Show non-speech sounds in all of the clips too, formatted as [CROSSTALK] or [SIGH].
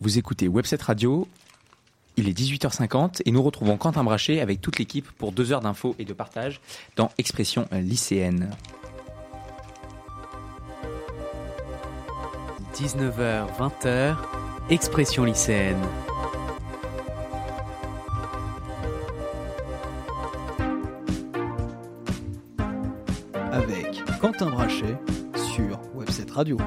Vous écoutez Webset Radio, il est 18h50 et nous retrouvons Quentin Brachet avec toute l'équipe pour deux heures d'infos et de partage dans Expression lycéenne. 19h, 20h, Expression lycéenne. Avec Quentin Brachet sur Webset Radio.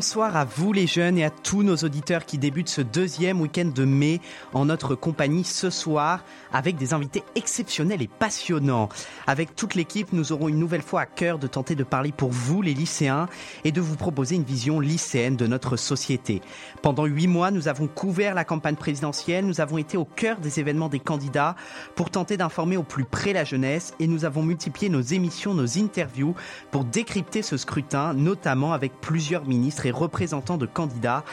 Bonsoir à vous les jeunes et à tous nos auditeurs qui débutent ce deuxième week-end de mai en notre compagnie ce soir avec des invités exceptionnels et passionnants. Avec toute l'équipe, nous aurons une nouvelle fois à cœur de tenter de parler pour vous les lycéens et de vous proposer une vision lycéenne de notre société. Pendant huit mois, nous avons couvert la campagne présidentielle, nous avons été au cœur des événements des candidats pour tenter d'informer au plus près la jeunesse et nous avons multiplié nos émissions, nos interviews pour décrypter ce scrutin, notamment avec plusieurs ministres et représentants de candidats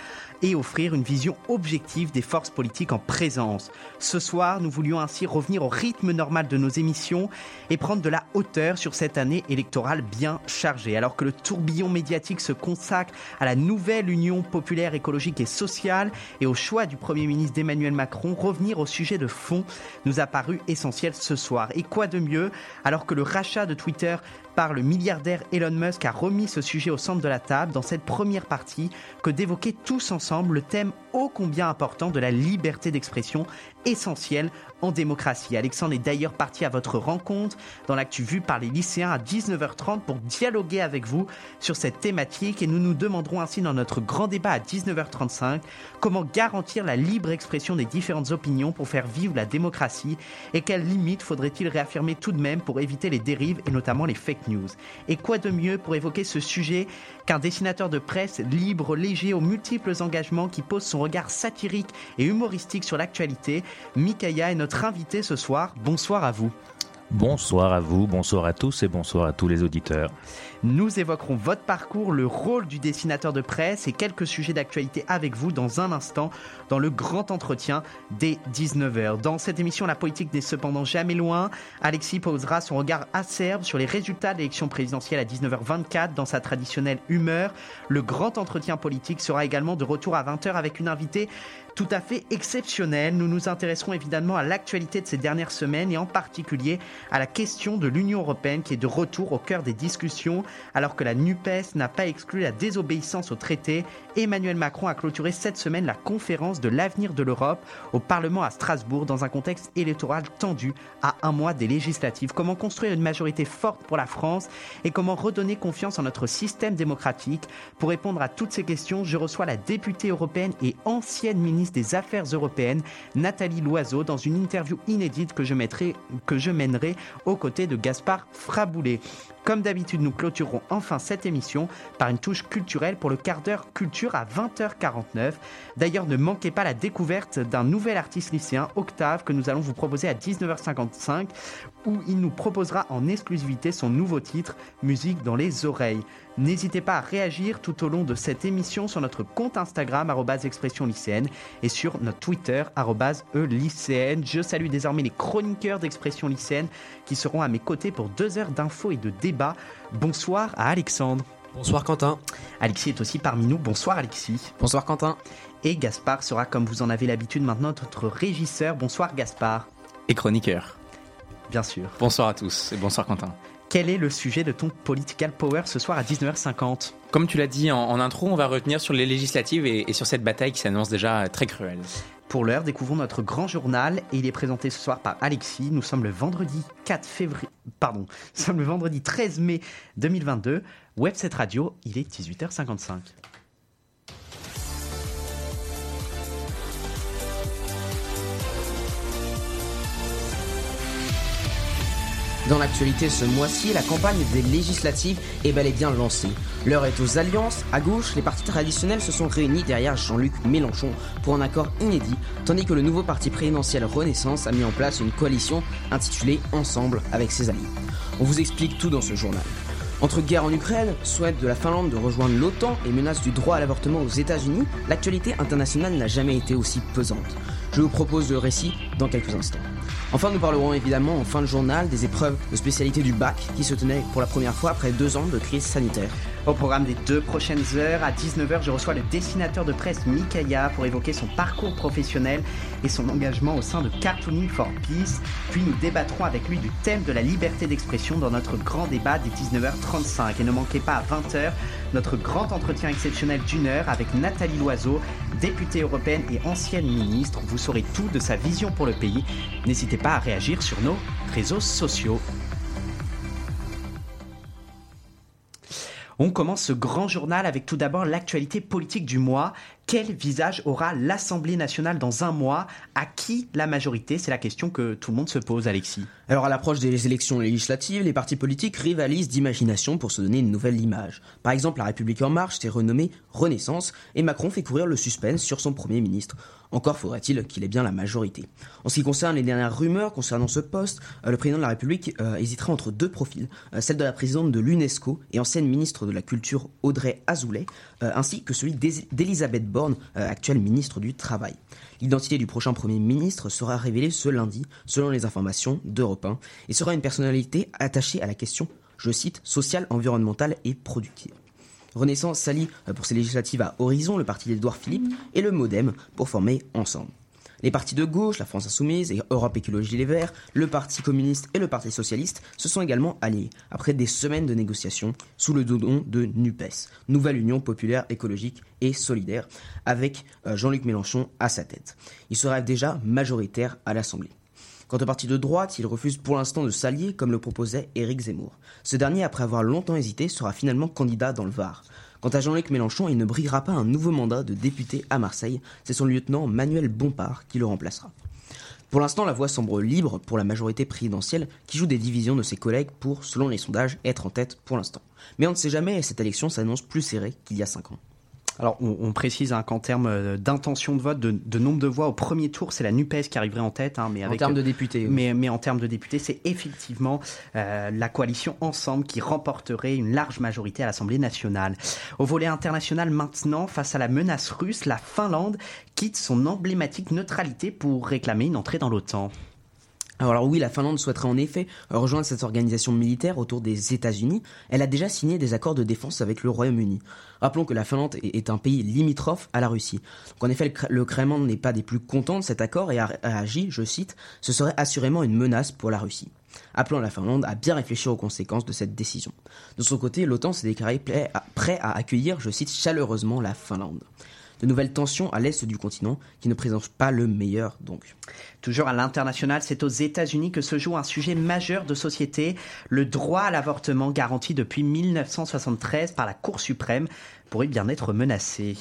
et offrir une vision objective des forces politiques en présence. Ce soir, nous voulions ainsi revenir au rythme normal de nos émissions et prendre de la hauteur sur cette année électorale bien chargée. Alors que le tourbillon médiatique se consacre à la nouvelle Union populaire écologique et sociale et au choix du Premier ministre d'Emmanuel Macron, revenir au sujet de fond nous a paru essentiel ce soir. Et quoi de mieux alors que le rachat de Twitter par le milliardaire Elon Musk a remis ce sujet au centre de la table dans cette première partie que d'évoquer tous ensemble le thème ô combien important de la liberté d'expression essentielle en démocratie. Alexandre est d'ailleurs parti à votre rencontre dans l'actu vue par les lycéens à 19h30 pour dialoguer avec vous sur cette thématique et nous nous demanderons ainsi dans notre grand débat à 19h35 comment garantir la libre expression des différentes opinions pour faire vivre la démocratie et quelles limites faudrait-il réaffirmer tout de même pour éviter les dérives et notamment les fake news. Et quoi de mieux pour évoquer ce sujet qu'un dessinateur de presse libre, léger, aux multiples engagements qui pose son regard satirique et humoristique sur l'actualité? Mikaya est notre invité ce soir. Bonsoir à vous. Bonsoir à vous, bonsoir à tous et bonsoir à tous les auditeurs. Nous évoquerons votre parcours, le rôle du dessinateur de presse et quelques sujets d'actualité avec vous dans un instant dans le grand entretien des 19h. Dans cette émission, la politique n'est cependant jamais loin. Alexis posera son regard acerbe sur les résultats de l'élection présidentielle à 19h24 dans sa traditionnelle humeur. Le grand entretien politique sera également de retour à 20h avec une invitée tout à fait exceptionnelle. Nous nous intéresserons évidemment à l'actualité de ces dernières semaines et en particulier à la question de l'Union européenne qui est de retour au cœur des discussions alors que la NUPES n'a pas exclu la désobéissance au traité. Emmanuel Macron a clôturé cette semaine la conférence de l'avenir de l'Europe au Parlement à Strasbourg dans un contexte électoral tendu à un mois des législatives. Comment construire une majorité forte pour la France et comment redonner confiance en notre système démocratique? Pour répondre à toutes ces questions, je reçois la députée européenne et ancienne ministre des Affaires européennes, Nathalie Loiseau, dans une interview inédite que je, mettrai, que je mènerai aux côtés de Gaspard Fraboulet. Comme d'habitude, nous clôturerons enfin cette émission par une touche culturelle pour le quart d'heure culture à 20h49. D'ailleurs, ne manquez pas la découverte d'un nouvel artiste lycéen, Octave, que nous allons vous proposer à 19h55, où il nous proposera en exclusivité son nouveau titre, Musique dans les oreilles. N'hésitez pas à réagir tout au long de cette émission sur notre compte Instagram, expression lycéenne, et sur notre Twitter, e-lycéenne. Je salue désormais les chroniqueurs d'expression lycéenne qui seront à mes côtés pour deux heures d'infos et de débats. Bonsoir à Alexandre. Bonsoir Quentin. Alexis est aussi parmi nous. Bonsoir Alexis. Bonsoir Quentin. Et Gaspard sera, comme vous en avez l'habitude maintenant, notre régisseur. Bonsoir Gaspard. Et chroniqueur. Bien sûr. Bonsoir à tous et bonsoir Quentin. Quel est le sujet de ton Political Power ce soir à 19h50 Comme tu l'as dit en, en, intro, on va retenir sur les législatives et, et sur cette bataille qui s'annonce déjà très cruelle. Pour l'heure, découvrons notre grand journal et il est présenté ce soir par Alexis. Nous sommes le vendredi 4 février, pardon, nous sommes le vendredi 13 mai 2022. Webset Radio, il est 18h55. Dans l'actualité ce mois-ci, la campagne des législatives est bel et bien lancée. L'heure est aux alliances. À gauche, les partis traditionnels se sont réunis derrière Jean-Luc Mélenchon pour un accord inédit, tandis que le nouveau parti présidentiel Renaissance a mis en place une coalition intitulée Ensemble avec ses alliés. On vous explique tout dans ce journal. Entre guerre en Ukraine, souhait de la Finlande de rejoindre l'OTAN et menace du droit à l'avortement aux États-Unis, l'actualité internationale n'a jamais été aussi pesante. Je vous propose le récit dans quelques instants. Enfin, nous parlerons évidemment en fin de journal des épreuves de spécialité du bac qui se tenaient pour la première fois après deux ans de crise sanitaire. Au programme des deux prochaines heures, à 19h, je reçois le dessinateur de presse Mikaya pour évoquer son parcours professionnel et son engagement au sein de Cartooning for Peace. Puis nous débattrons avec lui du thème de la liberté d'expression dans notre grand débat des 19h35. Et ne manquez pas à 20h notre grand entretien exceptionnel d'une heure avec Nathalie Loiseau, députée européenne et ancienne ministre. Vous saurez tout de sa vision pour le pays. N'hésitez pas à réagir sur nos réseaux sociaux. On commence ce grand journal avec tout d'abord l'actualité politique du mois. Quel visage aura l'Assemblée nationale dans un mois? À qui la majorité? C'est la question que tout le monde se pose, Alexis. Alors à l'approche des élections législatives, les partis politiques rivalisent d'imagination pour se donner une nouvelle image. Par exemple, la République en marche s'est renommée Renaissance et Macron fait courir le suspense sur son Premier ministre. Encore faudrait-il qu'il ait bien la majorité. En ce qui concerne les dernières rumeurs concernant ce poste, euh, le président de la République euh, hésitera entre deux profils, euh, celle de la présidente de l'UNESCO et ancienne ministre de la Culture Audrey Azoulay, ainsi que celui d'Elisabeth Borne, actuelle ministre du Travail. L'identité du prochain Premier ministre sera révélée ce lundi, selon les informations d'Europe 1, et sera une personnalité attachée à la question, je cite, sociale, environnementale et productive. Renaissance s'allie euh, pour ses législatives à Horizon, le parti d'Edouard Philippe, et le Modem pour former Ensemble. Les partis de gauche, la France Insoumise et Europe Écologie Les Verts, le Parti communiste et le Parti socialiste se sont également alliés, après des semaines de négociations, sous le nom de NUPES, Nouvelle Union Populaire Écologique et Solidaire, avec euh, Jean-Luc Mélenchon à sa tête. Il sera déjà majoritaire à l'Assemblée. Quant au parti de droite, il refuse pour l'instant de s'allier comme le proposait Éric Zemmour. Ce dernier, après avoir longtemps hésité, sera finalement candidat dans le Var. Quant à Jean-Luc Mélenchon, il ne brillera pas un nouveau mandat de député à Marseille, c'est son lieutenant Manuel Bompard qui le remplacera. Pour l'instant, la voie semble libre pour la majorité présidentielle qui joue des divisions de ses collègues pour, selon les sondages, être en tête pour l'instant. Mais on ne sait jamais et cette élection s'annonce plus serrée qu'il y a 5 ans. Alors, on, précise hein, qu'en termes euh, d'intention de vote, de, nombre de voix au premier tour, c'est la NUPES qui arriverait en tête. Hein, mais en termes de députés. Mais, mais, en termes de députés, c'est effectivement euh, la coalition Ensemble qui remporterait une large majorité à l'Assemblée nationale. Au volet international maintenant, face à la menace russe, la Finlande quitte son emblématique neutralité pour réclamer une entrée dans l'OTAN. Alors oui, la Finlande souhaiterait en effet rejoindre cette organisation militaire autour des États-Unis. Elle a déjà signé des accords de défense avec le Royaume-Uni. Rappelons que la Finlande est un pays limitrophe à la Russie. Donc en effet, le Kremlin n'est pas des plus contents de cet accord et a agi, je cite, ce serait assurément une menace pour la Russie. Appelant la Finlande à bien réfléchir aux conséquences de cette décision. De son côté, l'OTAN s'est déclaré prêt à accueillir, je cite, chaleureusement la Finlande de nouvelles tensions à l'est du continent qui ne présentent pas le meilleur donc. Toujours à l'international, c'est aux États-Unis que se joue un sujet majeur de société, le droit à l'avortement garanti depuis 1973 par la Cour suprême pourrait bien être menacé.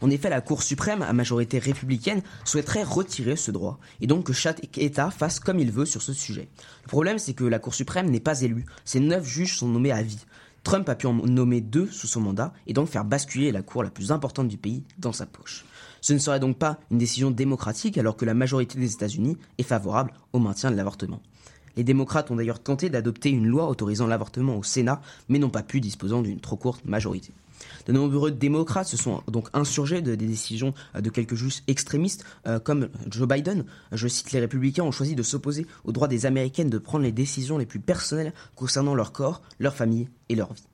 En effet, la Cour suprême, à majorité républicaine, souhaiterait retirer ce droit, et donc que chaque État fasse comme il veut sur ce sujet. Le problème, c'est que la Cour suprême n'est pas élue. Ces neuf juges sont nommés à vie. Trump a pu en nommer deux sous son mandat et donc faire basculer la cour la plus importante du pays dans sa poche. Ce ne serait donc pas une décision démocratique alors que la majorité des États-Unis est favorable au maintien de l'avortement. Les démocrates ont d'ailleurs tenté d'adopter une loi autorisant l'avortement au Sénat, mais n'ont pas pu disposant d'une trop courte majorité. De nombreux démocrates se sont donc insurgés de, des décisions euh, de quelques juges extrémistes euh, comme Joe Biden. Je cite, les républicains ont choisi de s'opposer au droit des Américaines de prendre les décisions les plus personnelles concernant leur corps, leur famille et leur vie.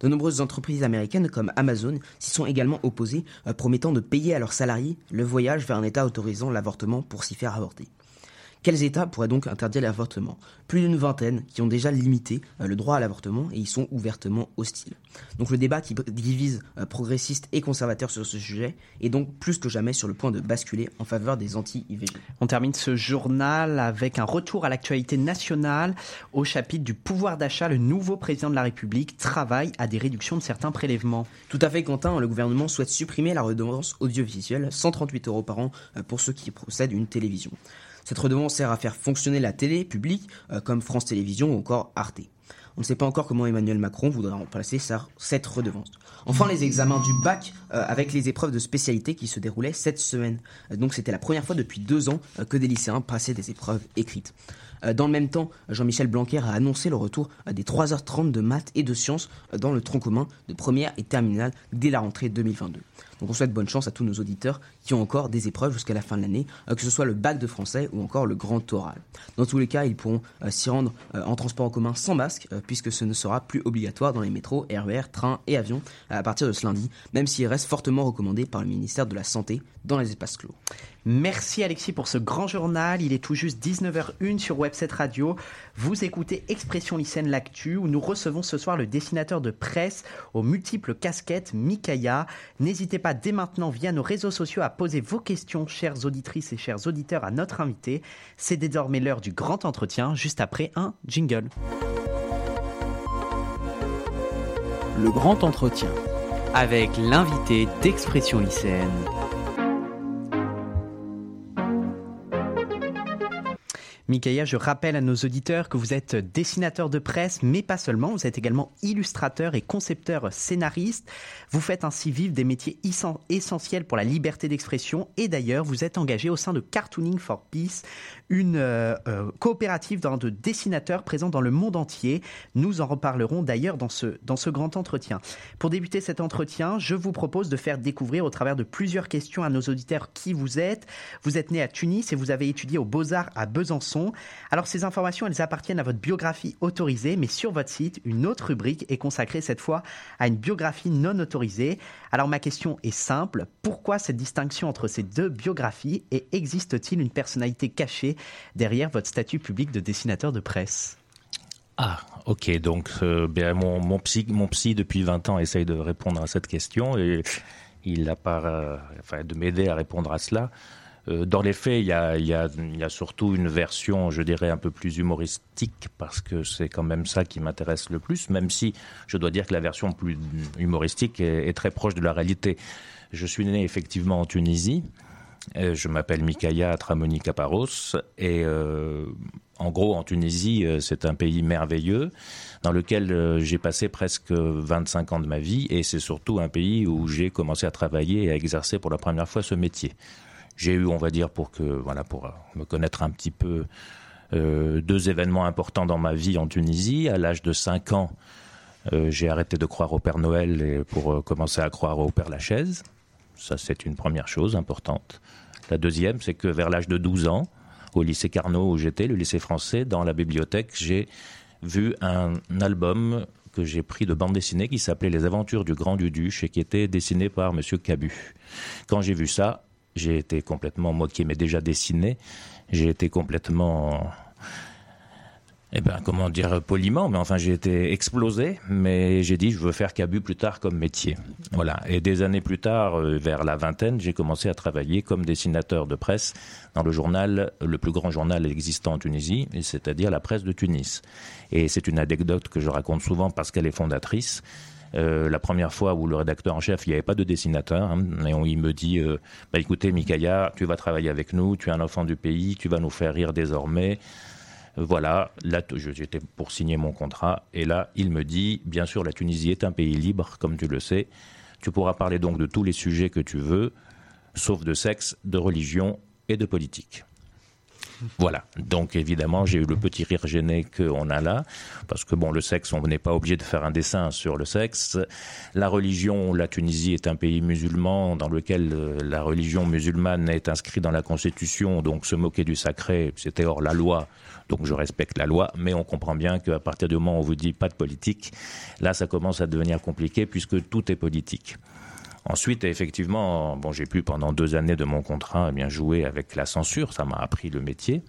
De nombreuses entreprises américaines comme Amazon s'y sont également opposées, euh, promettant de payer à leurs salariés le voyage vers un État autorisant l'avortement pour s'y faire avorter. Quels États pourraient donc interdire l'avortement? Plus d'une vingtaine qui ont déjà limité euh, le droit à l'avortement et y sont ouvertement hostiles. Donc le débat qui divise euh, progressistes et conservateurs sur ce sujet est donc plus que jamais sur le point de basculer en faveur des anti-IVG. On termine ce journal avec un retour à l'actualité nationale au chapitre du pouvoir d'achat. Le nouveau président de la République travaille à des réductions de certains prélèvements. Tout à fait, Quentin. Le gouvernement souhaite supprimer la redevance audiovisuelle, 138 euros par an euh, pour ceux qui possèdent une télévision. Cette redevance sert à faire fonctionner la télé publique euh, comme France Télévisions ou encore Arte. On ne sait pas encore comment Emmanuel Macron voudra remplacer cette redevance. Enfin, les examens du bac euh, avec les épreuves de spécialité qui se déroulaient cette semaine. Euh, donc c'était la première fois depuis deux ans que des lycéens passaient des épreuves écrites. Dans le même temps, Jean-Michel Blanquer a annoncé le retour des 3h30 de maths et de sciences dans le tronc commun de première et terminale dès la rentrée 2022. Donc on souhaite bonne chance à tous nos auditeurs qui ont encore des épreuves jusqu'à la fin de l'année, euh, que ce soit le bac de français ou encore le grand oral. Dans tous les cas, ils pourront euh, s'y rendre euh, en transport en commun sans masque, puisque ce ne sera plus obligatoire dans les métros, RER, trains et avions à partir de ce lundi, même s'il reste fortement recommandé par le ministère de la Santé dans les espaces clos. Merci Alexis pour ce grand journal. Il est tout juste 19h01 sur Webset Radio. Vous écoutez Expression lycéenne L'actu où nous recevons ce soir le dessinateur de presse aux multiples casquettes Mikaya. N'hésitez pas dès maintenant via nos réseaux sociaux à poser vos questions, chères auditrices et chers auditeurs, à notre invité. C'est désormais l'heure du grand entretien, juste après un jingle. Le grand entretien. Avec l'invité d'Expression lycéenne. Mikaya, je rappelle à nos auditeurs que vous êtes dessinateur de presse, mais pas seulement, vous êtes également illustrateur et concepteur scénariste. Vous faites ainsi vivre des métiers essentiels pour la liberté d'expression et d'ailleurs, vous êtes engagé au sein de Cartooning for Peace, une euh, euh, coopérative de dessinateurs présents dans le monde entier. Nous en reparlerons d'ailleurs dans ce, dans ce grand entretien. Pour débuter cet entretien, je vous propose de faire découvrir au travers de plusieurs questions à nos auditeurs qui vous êtes. Vous êtes né à Tunis et vous avez étudié aux Beaux-Arts à Besançon. Alors ces informations, elles appartiennent à votre biographie autorisée, mais sur votre site, une autre rubrique est consacrée cette fois à une biographie non autorisée. Alors ma question est simple, pourquoi cette distinction entre ces deux biographies et existe-t-il une personnalité cachée derrière votre statut public de dessinateur de presse? Ah, ok. Donc, euh, ben, mon, psy, mon psy, depuis 20 ans, essaye de répondre à cette question et il a pas, euh, enfin, de m'aider à répondre à cela. Euh, dans les faits, il y, a, surtout une version, je dirais, un peu plus humoristique, parce que c'est quand même ça qui m'intéresse le plus, même si je dois dire que la version plus humoristique est, très proche de la réalité. Je suis né effectivement en Tunisie. Euh, je m'appelle Mikaya Tramoni Kaparos et euh, en gros en Tunisie c'est un pays merveilleux dans lequel j'ai passé presque 25 ans de ma vie et c'est surtout un pays où j'ai commencé à travailler et à exercer pour la première fois ce métier j'ai eu, on va dire, pour que voilà, pour euh, me connaître un petit peu, euh, deux événements importants dans ma vie en Tunisie. À l'âge de 5 ans, euh, j'ai arrêté de croire au Père Noël et pour commencer à croire au Père Lachaise. Ça, c'est une première chose importante. La deuxième, c'est que vers l'âge de 12 ans, au lycée Carnot où j'étais, le lycée français, dans la bibliothèque, j'ai vu un album que j'ai pris de bande dessinée qui s'appelait Les Aventures du Grand Duduche et qui était dessiné par Monsieur Cabu. Quand j'ai vu ça, j'ai été complètement, moi qui aimais déjà dessiner, j'ai été complètement, eh ben, comment dire, poliment, mais enfin, j'ai été explosé, mais j'ai dit, je veux faire cabu plus tard comme métier. Voilà. Et des années plus tard, euh, vers la vingtaine, j'ai commencé à travailler comme dessinateur de presse dans le journal, le plus grand journal existant en Tunisie, c'est-à-dire la presse de Tunis. Et c'est une anecdote que je raconte souvent parce qu'elle est fondatrice. Euh, la première fois où le rédacteur en chef, il n'y avait pas de dessinateur, hein, et il me dit, euh, bah, écoutez, Mikaya, tu vas travailler avec nous, tu es un enfant du pays, tu vas nous faire rire désormais. Voilà, là j'étais pour signer mon contrat et là il me dit bien sûr la Tunisie est un pays libre comme tu le sais, tu pourras parler donc de tous les sujets que tu veux, sauf de sexe, de religion et de politique. Voilà. Donc évidemment, j'ai eu le petit rire gêné qu'on a là, parce que bon, le sexe, on n'est pas obligé de faire un dessin sur le sexe. La religion, la Tunisie est un pays musulman dans lequel euh, la religion musulmane est inscrite dans la Constitution, donc se moquer du sacré, c'était hors la loi. Donc je respecte la loi, mais on comprend bien qu'à partir du moment où on vous dit pas de politique, là ça commence à devenir compliqué puisque tout est politique. Ensuite, effectivement, bon, j'ai pu pendant deux années de mon contrat eh bien jouer avec la censure, ça m'a appris le métier.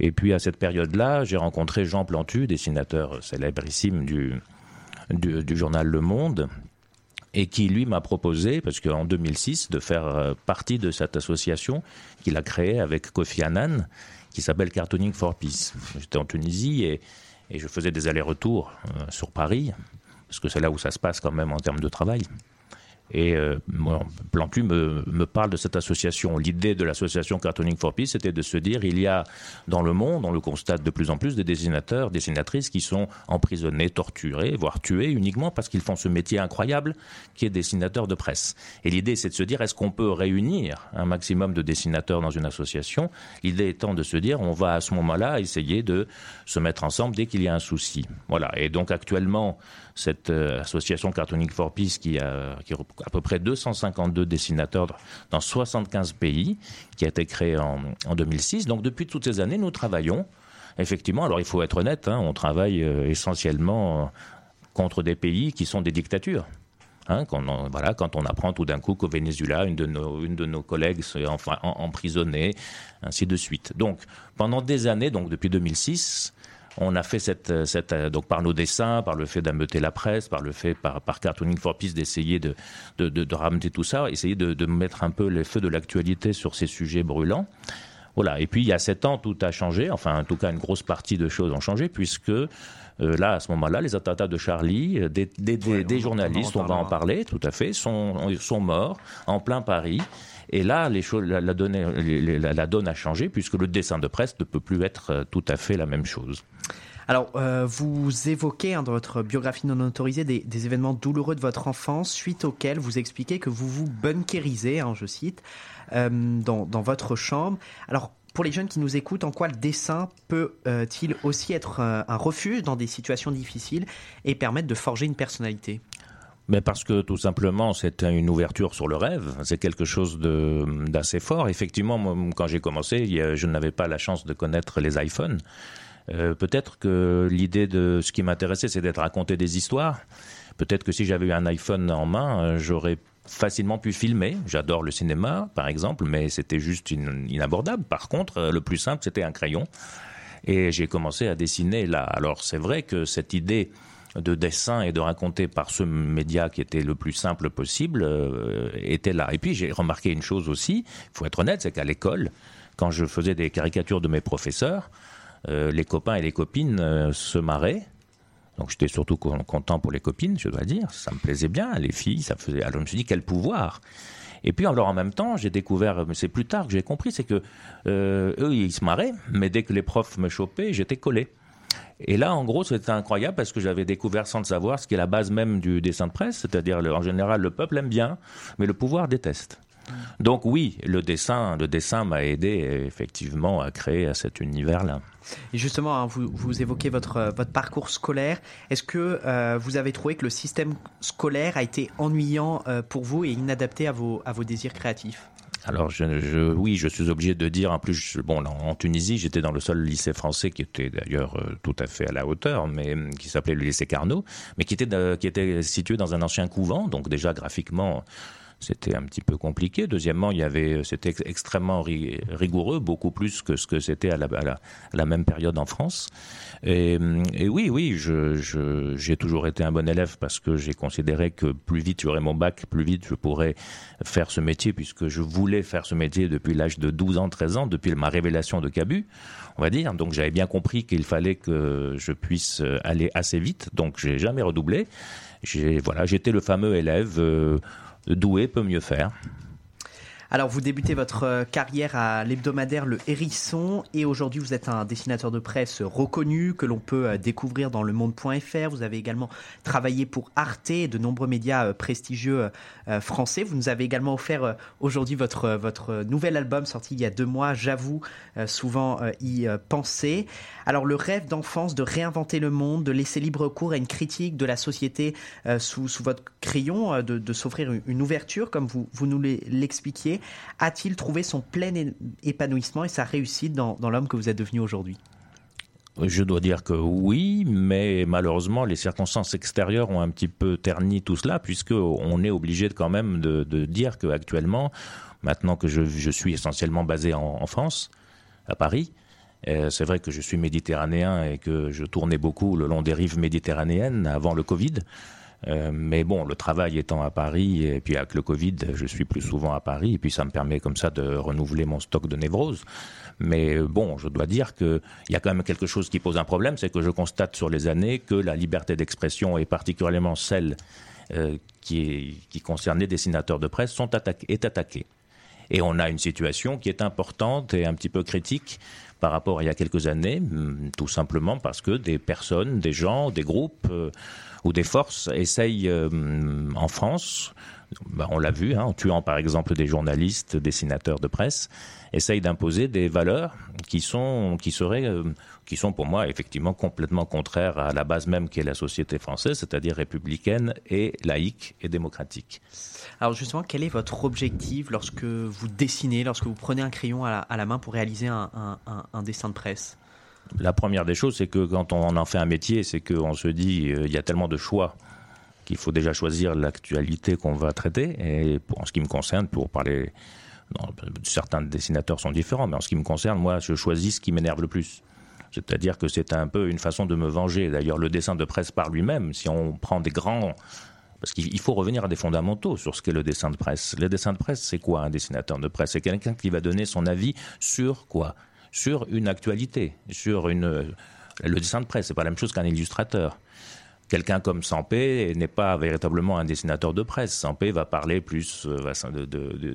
Et puis à cette période-là, j'ai rencontré Jean Plantu, dessinateur célébrissime du, du, journal Le Monde, et qui lui m'a proposé, parce qu'en 2006, de faire euh, partie de cette association qu'il a créée avec Kofi Annan, qui s'appelle Cartooning for Peace. J'étais en Tunisie et, et je faisais des allers-retours euh, sur Paris, parce que c'est là où ça se passe quand même en termes de travail. Et euh, Plantu me, me, parle de cette association. L'idée de l'association Cartooning for Peace, c'était de se dire il y a dans le monde, on le constate de plus en plus, des dessinateurs, dessinatrices qui sont emprisonnés, torturés, voire tués uniquement parce qu'ils font ce métier incroyable qui est dessinateur de presse. Et l'idée, c'est de se dire est-ce qu'on peut réunir un maximum de dessinateurs dans une association? L'idée étant de se dire on va à ce moment-là essayer de se mettre ensemble dès qu'il y a un souci. Voilà. Et donc actuellement, cette euh, association Cartooning for Peace qui a, qui a à peu près 252 dessinateurs dans 75 pays, qui a été créée en, en 2006. Donc depuis toutes ces années, nous travaillons. Effectivement, alors il faut être honnête, hein, on travaille euh, essentiellement contre des pays qui sont des dictatures. Hein, quand, on, voilà, quand on apprend tout d'un coup qu'au Venezuela, une de nos, une de nos collègues s'est enfin emprisonnée, ainsi de suite. Donc, pendant des années, donc depuis 2006, on a fait cette, cette, euh, donc par nos dessins, par le fait d'ameuter la presse, par le fait par, par Cartooning for Peace d'essayer de, de, de, de, ramener tout ça, essayer de, de mettre un peu les feux de l'actualité sur ces sujets brûlants. Voilà. Et puis il y a sept ans, tout a changé. Enfin, en tout cas, une grosse partie de choses ont changé puisque euh, là, à ce moment-là, les attentats de Charlie, des, des, des, ouais, des journalistes, on, on, va en parler, tout à fait, sont, sont morts en plein Paris. Et là, les choses, la, la, donne, la, la, donne a changé puisque le dessin de presse ne peut plus être euh, tout à fait la même chose. Alors, euh, vous évoquez hein, dans votre biographie non autorisée des, des, événements douloureux de votre enfance, suite auxquels vous expliquez que vous vous bunkérisez, hein, je cite, euh, dans, dans, votre chambre. Alors, pour les jeunes qui nous écoutent, en quoi le dessin peut-il euh, aussi être un, un refuge dans des situations difficiles et permettre de forger une personnalité? Mais parce que tout simplement c'est une ouverture sur le rêve, c'est quelque chose d'assez fort. Effectivement, quand j'ai commencé, je n'avais pas la chance de connaître les iPhones. Euh, Peut-être que l'idée de ce qui m'intéressait, c'est d'être raconter des histoires. Peut-être que si j'avais eu un iPhone en main, euh, j'aurais facilement pu filmer. J'adore le cinéma, par exemple, mais c'était juste in inabordable. Par contre, euh, le plus simple, c'était un crayon. Et j'ai commencé à dessiner là. Alors c'est vrai que cette idée de dessin et de raconter par ce média qui était le plus simple possible euh, était là. Et puis j'ai remarqué une chose aussi, il faut être honnête, c'est qu'à l'école, quand je faisais des caricatures de mes professeurs, euh, les copains et les copines se marraient. Donc j'étais surtout content pour les copines, je dois dire. Ça me plaisait bien, les filles, ça faisait. Alors je me suis dit quel pouvoir. Et puis alors en même temps, j'ai découvert, mais c'est plus tard que j'ai compris, c'est que euh, eux ils se marraient, mais dès que les profs me chopaient, j'étais collé. Et là, en gros, c'était incroyable parce que j'avais découvert sans le savoir ce qui est la base même du dessin de presse, c'est-à-dire en général le peuple aime bien, mais le pouvoir déteste. Donc oui, le dessin, le dessin m'a aidé effectivement à créer cet univers-là. Et justement, hein, vous, vous, évoquez votre, votre parcours scolaire. Est-ce que euh, vous avez trouvé que le système scolaire a été ennuyant euh, pour vous et inadapté à vos, à vos désirs créatifs? Alors, je, je, oui, je suis obligé de dire, en plus, bon, en Tunisie, j'étais dans le seul lycée français qui était d'ailleurs euh, tout à fait à la hauteur, mais qui s'appelait le lycée Carnot, mais qui était, qui était situé dans un ancien couvent, donc déjà graphiquement, c'était un petit peu compliqué. Deuxièmement, il y avait, c'était extrêmement rigoureux, beaucoup plus que ce que c'était à la, même période en France. Et, et oui, oui, j'ai toujours été un bon élève parce que j'ai considéré que plus vite j'aurais mon bac, plus vite je pourrais faire ce métier puisque je voulais faire ce métier depuis l'âge de 12 ans, 13 ans, depuis ma révélation de Cabu, on va dire. Donc j'avais bien compris qu'il fallait que je puisse aller assez vite. Donc j'ai jamais redoublé. Voilà, j'étais le fameux élève, euh, doué peut mieux faire. Alors, vous débutez votre carrière à l'hebdomadaire Le Hérisson et aujourd'hui, vous êtes un dessinateur de presse reconnu que l'on peut découvrir dans le monde.fr. Vous avez également travaillé pour Arte et de nombreux médias prestigieux français. Vous nous avez également offert aujourd'hui votre, votre nouvel album sorti il y a deux mois, J'avoue souvent y penser. Alors, le rêve d'enfance de réinventer le monde, de laisser libre cours à une critique de la société sous, sous votre crayon, de, de s'offrir une ouverture, comme vous, vous nous l'expliquiez a-t-il trouvé son plein épanouissement et sa réussite dans, l'homme que vous êtes devenu aujourd'hui? Je dois dire que oui, mais malheureusement, les circonstances extérieures ont un petit peu terni tout cela, puisqu'on est obligé quand même de, de dire qu'actuellement, maintenant que je, je, suis essentiellement basé en, en France, à Paris, euh, c'est vrai que je suis méditerranéen et que je tournais beaucoup le long des rives méditerranéennes avant le Covid. Euh, mais bon, le travail étant à Paris, et puis avec le Covid, je suis plus souvent à Paris, et puis ça me permet comme ça de renouveler mon stock de névrose. Mais bon, je dois dire qu'il y a quand même quelque chose qui pose un problème, c'est que je constate sur les années que la liberté d'expression, et particulièrement celle qui, qui concerne les dessinateurs de presse sont est attaqué. Et on a une situation qui est importante et un petit peu critique par rapport à il y a quelques années, hum, tout simplement parce que des personnes, des gens, des groupes euh, ou des forces essayent euh, en France, bah, on l'a vu, hein, en tuant par exemple des journalistes, des sénateurs de presse, essayent d'imposer des valeurs qui sont, qui seraient, euh, qui sont pour moi effectivement complètement contraires à la base même qu'est la société française, c'est-à-dire républicaine et laïque et démocratique. Alors justement, quel est votre objectif lorsque vous dessinez, lorsque vous prenez un crayon à la, main pour réaliser un, dessin de presse? La première des choses, c'est que quand on en fait un métier, c'est qu'on se dit, euh, il y a tellement de choix qu'il faut déjà choisir l'actualité qu'on va traiter. Et en ce qui me concerne, pour parler, certains dessinateurs sont différents, mais en ce qui me concerne, moi, je choisis ce qui m'énerve le plus. C'est-à-dire que c'est un peu une façon de me venger. D'ailleurs, le dessin de presse par lui-même, si on prend des grands parce qu'il faut revenir à des fondamentaux sur ce qu'est le dessin de presse. Le dessin de presse, c'est quoi un dessinateur de presse? C'est quelqu'un qui va donner son avis sur quoi? Sur une actualité, sur une. Le dessin de presse, c'est pas la même chose qu'un illustrateur. Quelqu'un comme Sampé n'est pas véritablement un dessinateur de presse. Sampé va parler plus euh,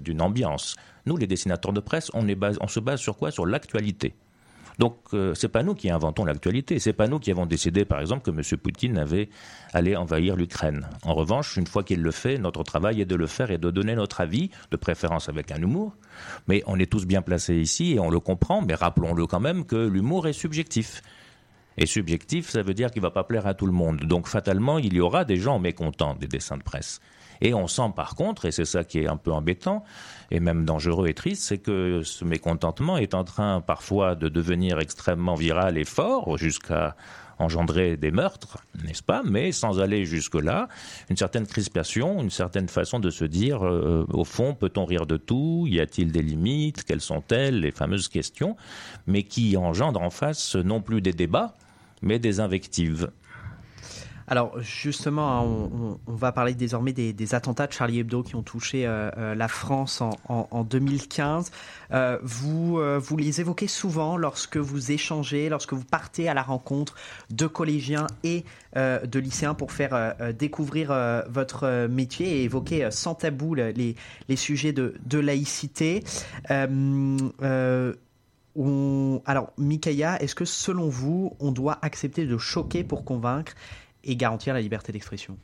d'une ambiance. Nous, les dessinateurs de presse, on, est on se base sur quoi? Sur l'actualité. Donc euh, c'est pas nous qui inventons l'actualité, c'est pas nous qui avons décidé par exemple que M. Poutine avait allé envahir l'Ukraine. En revanche, une fois qu'il le fait, notre travail est de le faire et de donner notre avis, de préférence avec un humour. Mais on est tous bien placés ici et on le comprend, mais rappelons-le quand même que l'humour est subjectif. Et subjectif, ça veut dire qu'il ne va pas plaire à tout le monde. Donc fatalement, il y aura des gens mécontents des dessins de presse. Et on sent par contre, et c'est ça qui est un peu embêtant, et même dangereux et triste, c'est que ce mécontentement est en train parfois de devenir extrêmement viral et fort, jusqu'à engendrer des meurtres, n'est-ce pas? Mais sans aller jusque-là, une certaine crispation, une certaine façon de se dire, euh, au fond, peut-on rire de tout? Y a-t-il des limites? Quelles sont-elles? Les fameuses questions, mais qui engendrent en face non plus des débats, mais des invectives. Alors justement, hein, on, va parler désormais des, attentats de Charlie Hebdo qui ont touché euh, euh, la France en, 2015. Euh, vous, les évoquez souvent lorsque vous échangez, lorsque vous partez à la rencontre de collégiens et de lycéens pour faire découvrir votre métier et évoquer sans tabou les, sujets de, de laïcité. alors, Mikaya, est-ce que selon vous, on doit accepter de choquer pour convaincre et garantir la liberté d'expression.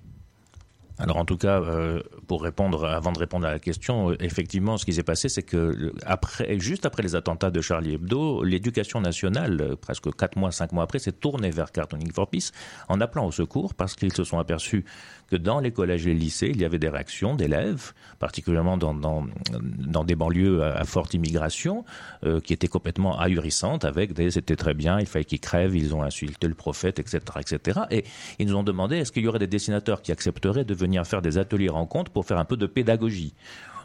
Alors en tout cas, euh, pour répondre, avant de répondre à la question, euh, effectivement, ce qui s'est passé, c'est que après, juste après les attentats de Charlie Hebdo, l'éducation nationale, euh, presque quatre mois, cinq mois après, s'est tournée vers Cartooning for Peace en appelant au secours parce qu'ils se sont aperçus que dans les collèges et les lycées, il y avait des réactions d'élèves, particulièrement dans, dans, dans, des banlieues à, forte immigration, qui étaient complètement ahurissantes avec des c'était très bien, il fallait qu'ils crèvent, ils ont insulté le prophète, etc., etc. Et ils nous ont demandé est-ce qu'il y aurait des dessinateurs qui accepteraient de venir faire des ateliers rencontres pour faire un peu de pédagogie?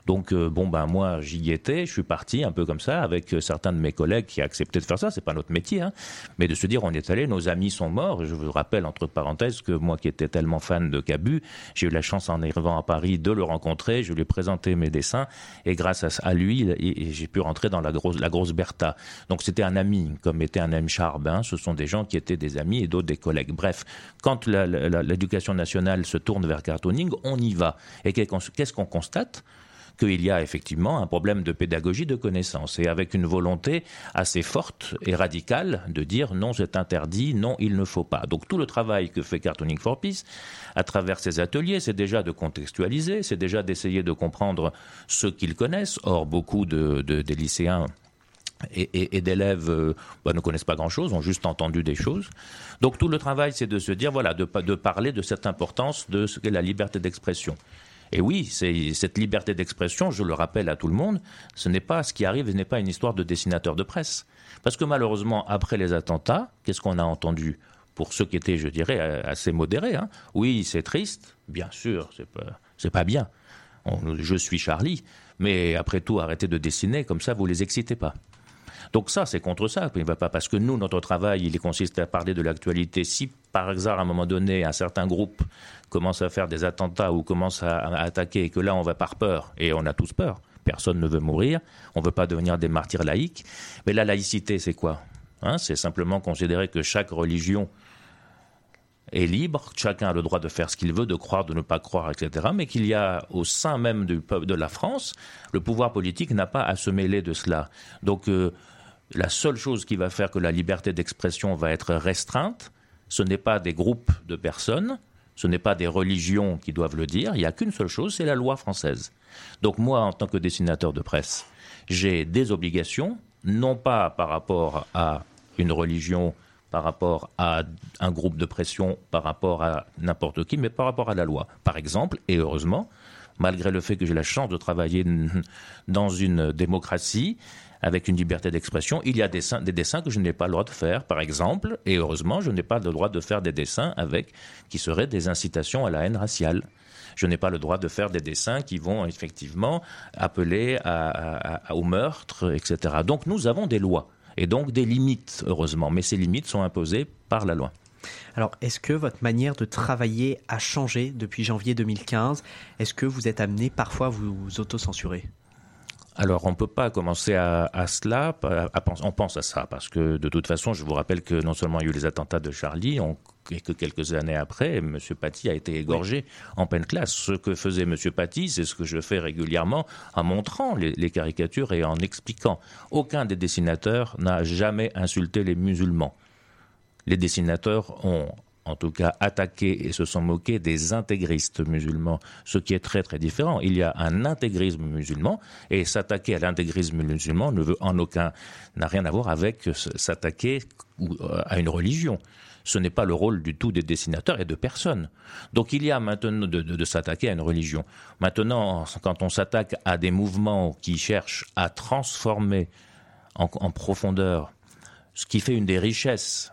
Donc euh, bon ben moi j'y étais, je suis parti un peu comme ça avec euh, certains de mes collègues qui acceptaient de faire ça. C'est pas notre métier, hein, mais de se dire on est allé, nos amis sont morts. Je vous rappelle entre parenthèses que moi qui étais tellement fan de Cabu, j'ai eu la chance en arrivant à Paris de le rencontrer. Je lui ai présenté mes dessins et grâce à, lui, j'ai pu rentrer dans la grosse la grosse Bertha. Donc c'était un ami, comme était un M Charbin. Ce sont des gens qui étaient des amis et d'autres des collègues. Bref, quand l'éducation nationale se tourne vers cartooning, on y va. Et qu'est-ce qu'on constate? Qu'il y a effectivement un problème de pédagogie de connaissance et avec une volonté assez forte et radicale de dire non, c'est interdit, non, il ne faut pas. Donc tout le travail que fait Cartooning for Peace à travers ces ateliers, c'est déjà de contextualiser, c'est déjà d'essayer de comprendre ce qu'ils connaissent. Or, beaucoup de, des lycéens et, d'élèves euh, bah, ne connaissent pas grand-chose, ont juste entendu des choses. Donc tout le travail, c'est de se dire, voilà, de parler de cette importance de ce qu'est la liberté d'expression. Et oui, cette liberté d'expression, je le rappelle à tout le monde, ce n'est pas ce qui arrive, ce n'est pas une histoire de dessinateur de presse. Parce que malheureusement, après les attentats, qu'est-ce qu'on a entendu? Pour ceux qui étaient, je dirais, assez modérés hein Oui, c'est triste, bien sûr, c'est pas, pas bien. je suis Charlie, mais après tout, arrêtez de dessiner, comme ça, vous les excitez pas. Donc ça, c'est contre ça. Il va pas parce que nous, notre travail, il consiste à parler de l'actualité. Si par exemple, à un moment donné, un certain groupe commence à faire des attentats ou commence à, attaquer et que là, on va par peur, et on a tous peur. Personne ne veut mourir. On ne veut pas devenir des martyrs laïcs. Mais la laïcité, c'est quoi hein? C'est simplement considérer que chaque religion est libre, chacun a le droit de faire ce qu'il veut, de croire, de ne pas croire, etc. Mais qu'il y a au sein même du peuple de la France, le pouvoir politique n'a pas à se mêler de cela. Donc euh, la seule chose qui va faire que la liberté d'expression va être restreinte, ce n'est pas des groupes de personnes, ce n'est pas des religions qui doivent le dire, il n'y a qu'une seule chose, c'est la loi française. Donc moi, en tant que dessinateur de presse, j'ai des obligations, non pas par rapport à une religion par rapport à un groupe de pression, par rapport à n'importe qui, mais par rapport à la loi. Par exemple, et heureusement, malgré le fait que j'ai la chance de travailler [LAUGHS] dans une démocratie, avec une liberté d'expression, il y a des dessins, des dessins que je n'ai pas le droit de faire, par exemple, et heureusement, je n'ai pas le droit de faire des dessins avec qui seraient des incitations à la haine raciale. Je n'ai pas le droit de faire des dessins qui vont effectivement appeler au meurtre, etc. Donc nous avons des lois et donc des limites, heureusement. Mais ces limites sont imposées par la loi. Alors, est-ce que votre manière de travailler a changé depuis janvier 2015 Est-ce que vous êtes amené parfois à vous auto-censurer? Alors, on ne peut pas commencer à, cela, on pense à ça, parce que de toute façon, je vous rappelle que non seulement il y a eu les attentats de Charlie, et que quelques années après, M. Paty a été égorgé en pleine classe. Ce que faisait M. Paty, c'est ce que je fais régulièrement en montrant les caricatures et en expliquant. Aucun des dessinateurs n'a jamais insulté les musulmans. Les dessinateurs ont en tout cas attaqué et se sont moqués des intégristes musulmans, ce qui est très très différent. Il y a un intégrisme musulman et s'attaquer à l'intégrisme musulman ne veut en aucun n'a rien à voir avec s'attaquer euh, à une religion. Ce n'est pas le rôle du tout des dessinateurs et de personne. Donc il y a maintenant de, s'attaquer à une religion. Maintenant, quand on s'attaque à des mouvements qui cherchent à transformer en profondeur ce qui fait une des richesses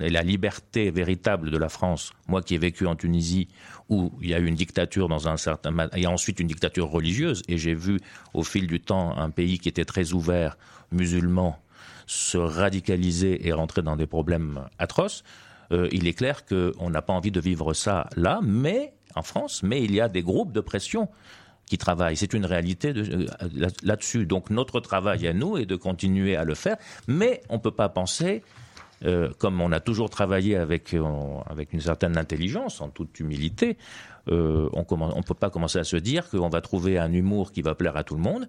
et la liberté véritable de la France, moi qui ai vécu en Tunisie, où il y a eu une dictature dans un certain, a ensuite une dictature religieuse, et j'ai vu au fil du temps un pays qui était très ouvert, musulman, se radicaliser et rentrer dans des problèmes atroces. Euh, il est clair qu'on n'a pas envie de vivre ça là, mais en France, mais il y a des groupes de pression qui travaillent. C'est une réalité euh, là-dessus. Donc notre travail à nous est de continuer à le faire, mais on ne peut pas penser euh, comme on a toujours travaillé avec, euh, avec une certaine intelligence, en toute humilité, euh, on ne peut pas commencer à se dire qu'on va trouver un humour qui va plaire à tout le monde,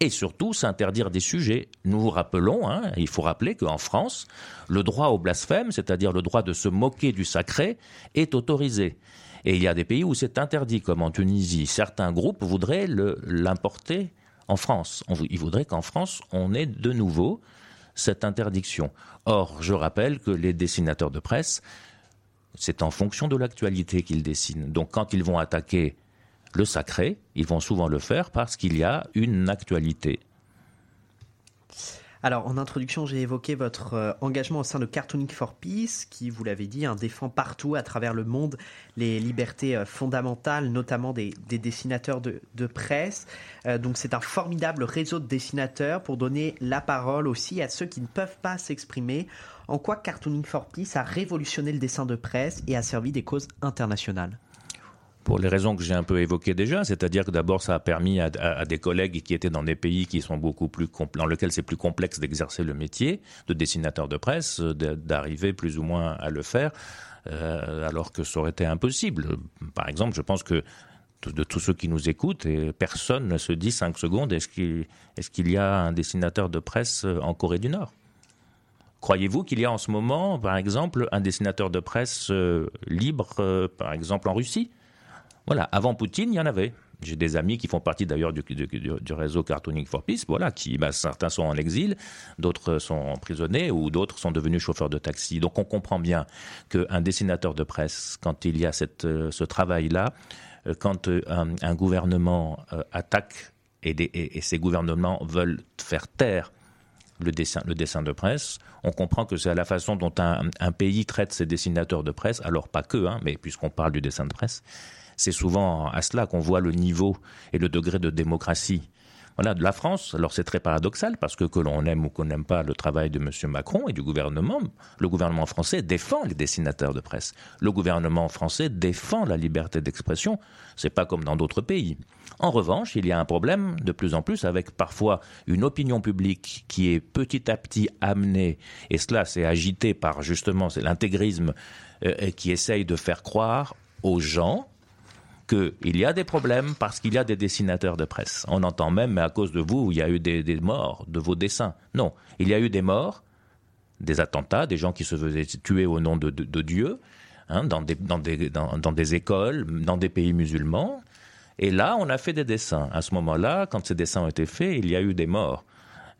et surtout s'interdire des sujets. Nous vous rappelons, hein, il faut rappeler qu'en France, le droit au blasphème, c'est-à-dire le droit de se moquer du sacré, est autorisé. Et il y a des pays où c'est interdit, comme en Tunisie. Certains groupes voudraient l'importer en France. ils voudraient qu'en France, on ait de nouveau cette interdiction. Or, je rappelle que les dessinateurs de presse, c'est en fonction de l'actualité qu'ils dessinent. Donc quand ils vont attaquer le sacré, ils vont souvent le faire parce qu'il y a une actualité. Alors, en introduction, j'ai évoqué votre euh, engagement au sein de Cartooning for Peace, qui, vous l'avez dit, hein, défend partout à travers le monde les libertés euh, fondamentales, notamment des, dessinateurs de, presse. Euh, donc, c'est un formidable réseau de dessinateurs pour donner la parole aussi à ceux qui ne peuvent pas s'exprimer. En quoi Cartooning for Peace a révolutionné le dessin de presse et a servi des causes internationales? Pour les raisons que j'ai un peu évoquées déjà, c'est-à-dire que d'abord ça a permis à, des collègues qui étaient dans des pays qui sont beaucoup plus dans lesquels c'est plus complexe d'exercer le métier de dessinateur de presse, d'arriver plus ou moins à le faire, euh, alors que ça aurait été impossible. Par exemple, je pense que de tous ceux qui nous écoutent, personne ne se dit cinq secondes est-ce qu'il y a un dessinateur de presse en Corée du Nord? Croyez-vous qu'il y a en ce moment, par exemple, un dessinateur de presse euh, libre, euh, par exemple en Russie? Voilà, avant Poutine, il y en avait. J'ai des amis qui font partie d'ailleurs du, réseau Cartooning for Peace, voilà, qui, bah, certains sont en exil, d'autres sont emprisonnés ou d'autres sont devenus chauffeurs de taxi. Donc on comprend bien qu'un dessinateur de presse, quand il y a euh, ce travail-là, euh, quand euh, un, gouvernement attaque et, et, ces gouvernements veulent faire taire le dessin, le dessin de presse, on comprend que c'est à la façon dont un, un, pays traite ses dessinateurs de presse, alors pas que, hein, mais puisqu'on parle du dessin de presse, c'est souvent à cela qu'on voit le niveau et le degré de démocratie. voilà, de la France. Alors c'est très paradoxal parce que que l'on aime ou qu'on n'aime pas le travail de M. Macron et du gouvernement, le gouvernement français défend les dessinateurs de presse. Le gouvernement français défend la liberté d'expression. C'est pas comme dans d'autres pays. En revanche, il y a un problème de plus en plus avec parfois une opinion publique qui est petit à petit amenée, et cela c'est agité par justement l'intégrisme euh, qui essaye de faire croire aux gens qu'il y a des problèmes parce qu'il y a des dessinateurs de presse. On entend même, mais à cause de vous, il y a eu des, morts de vos dessins. Non, il y a eu des morts, des attentats, des gens qui se faisaient tuer au nom de, Dieu, hein, dans, des, dans, des, dans, des écoles, dans des pays musulmans. Et là, on a fait des dessins. À ce moment-là, quand ces dessins ont été faits, il y a eu des morts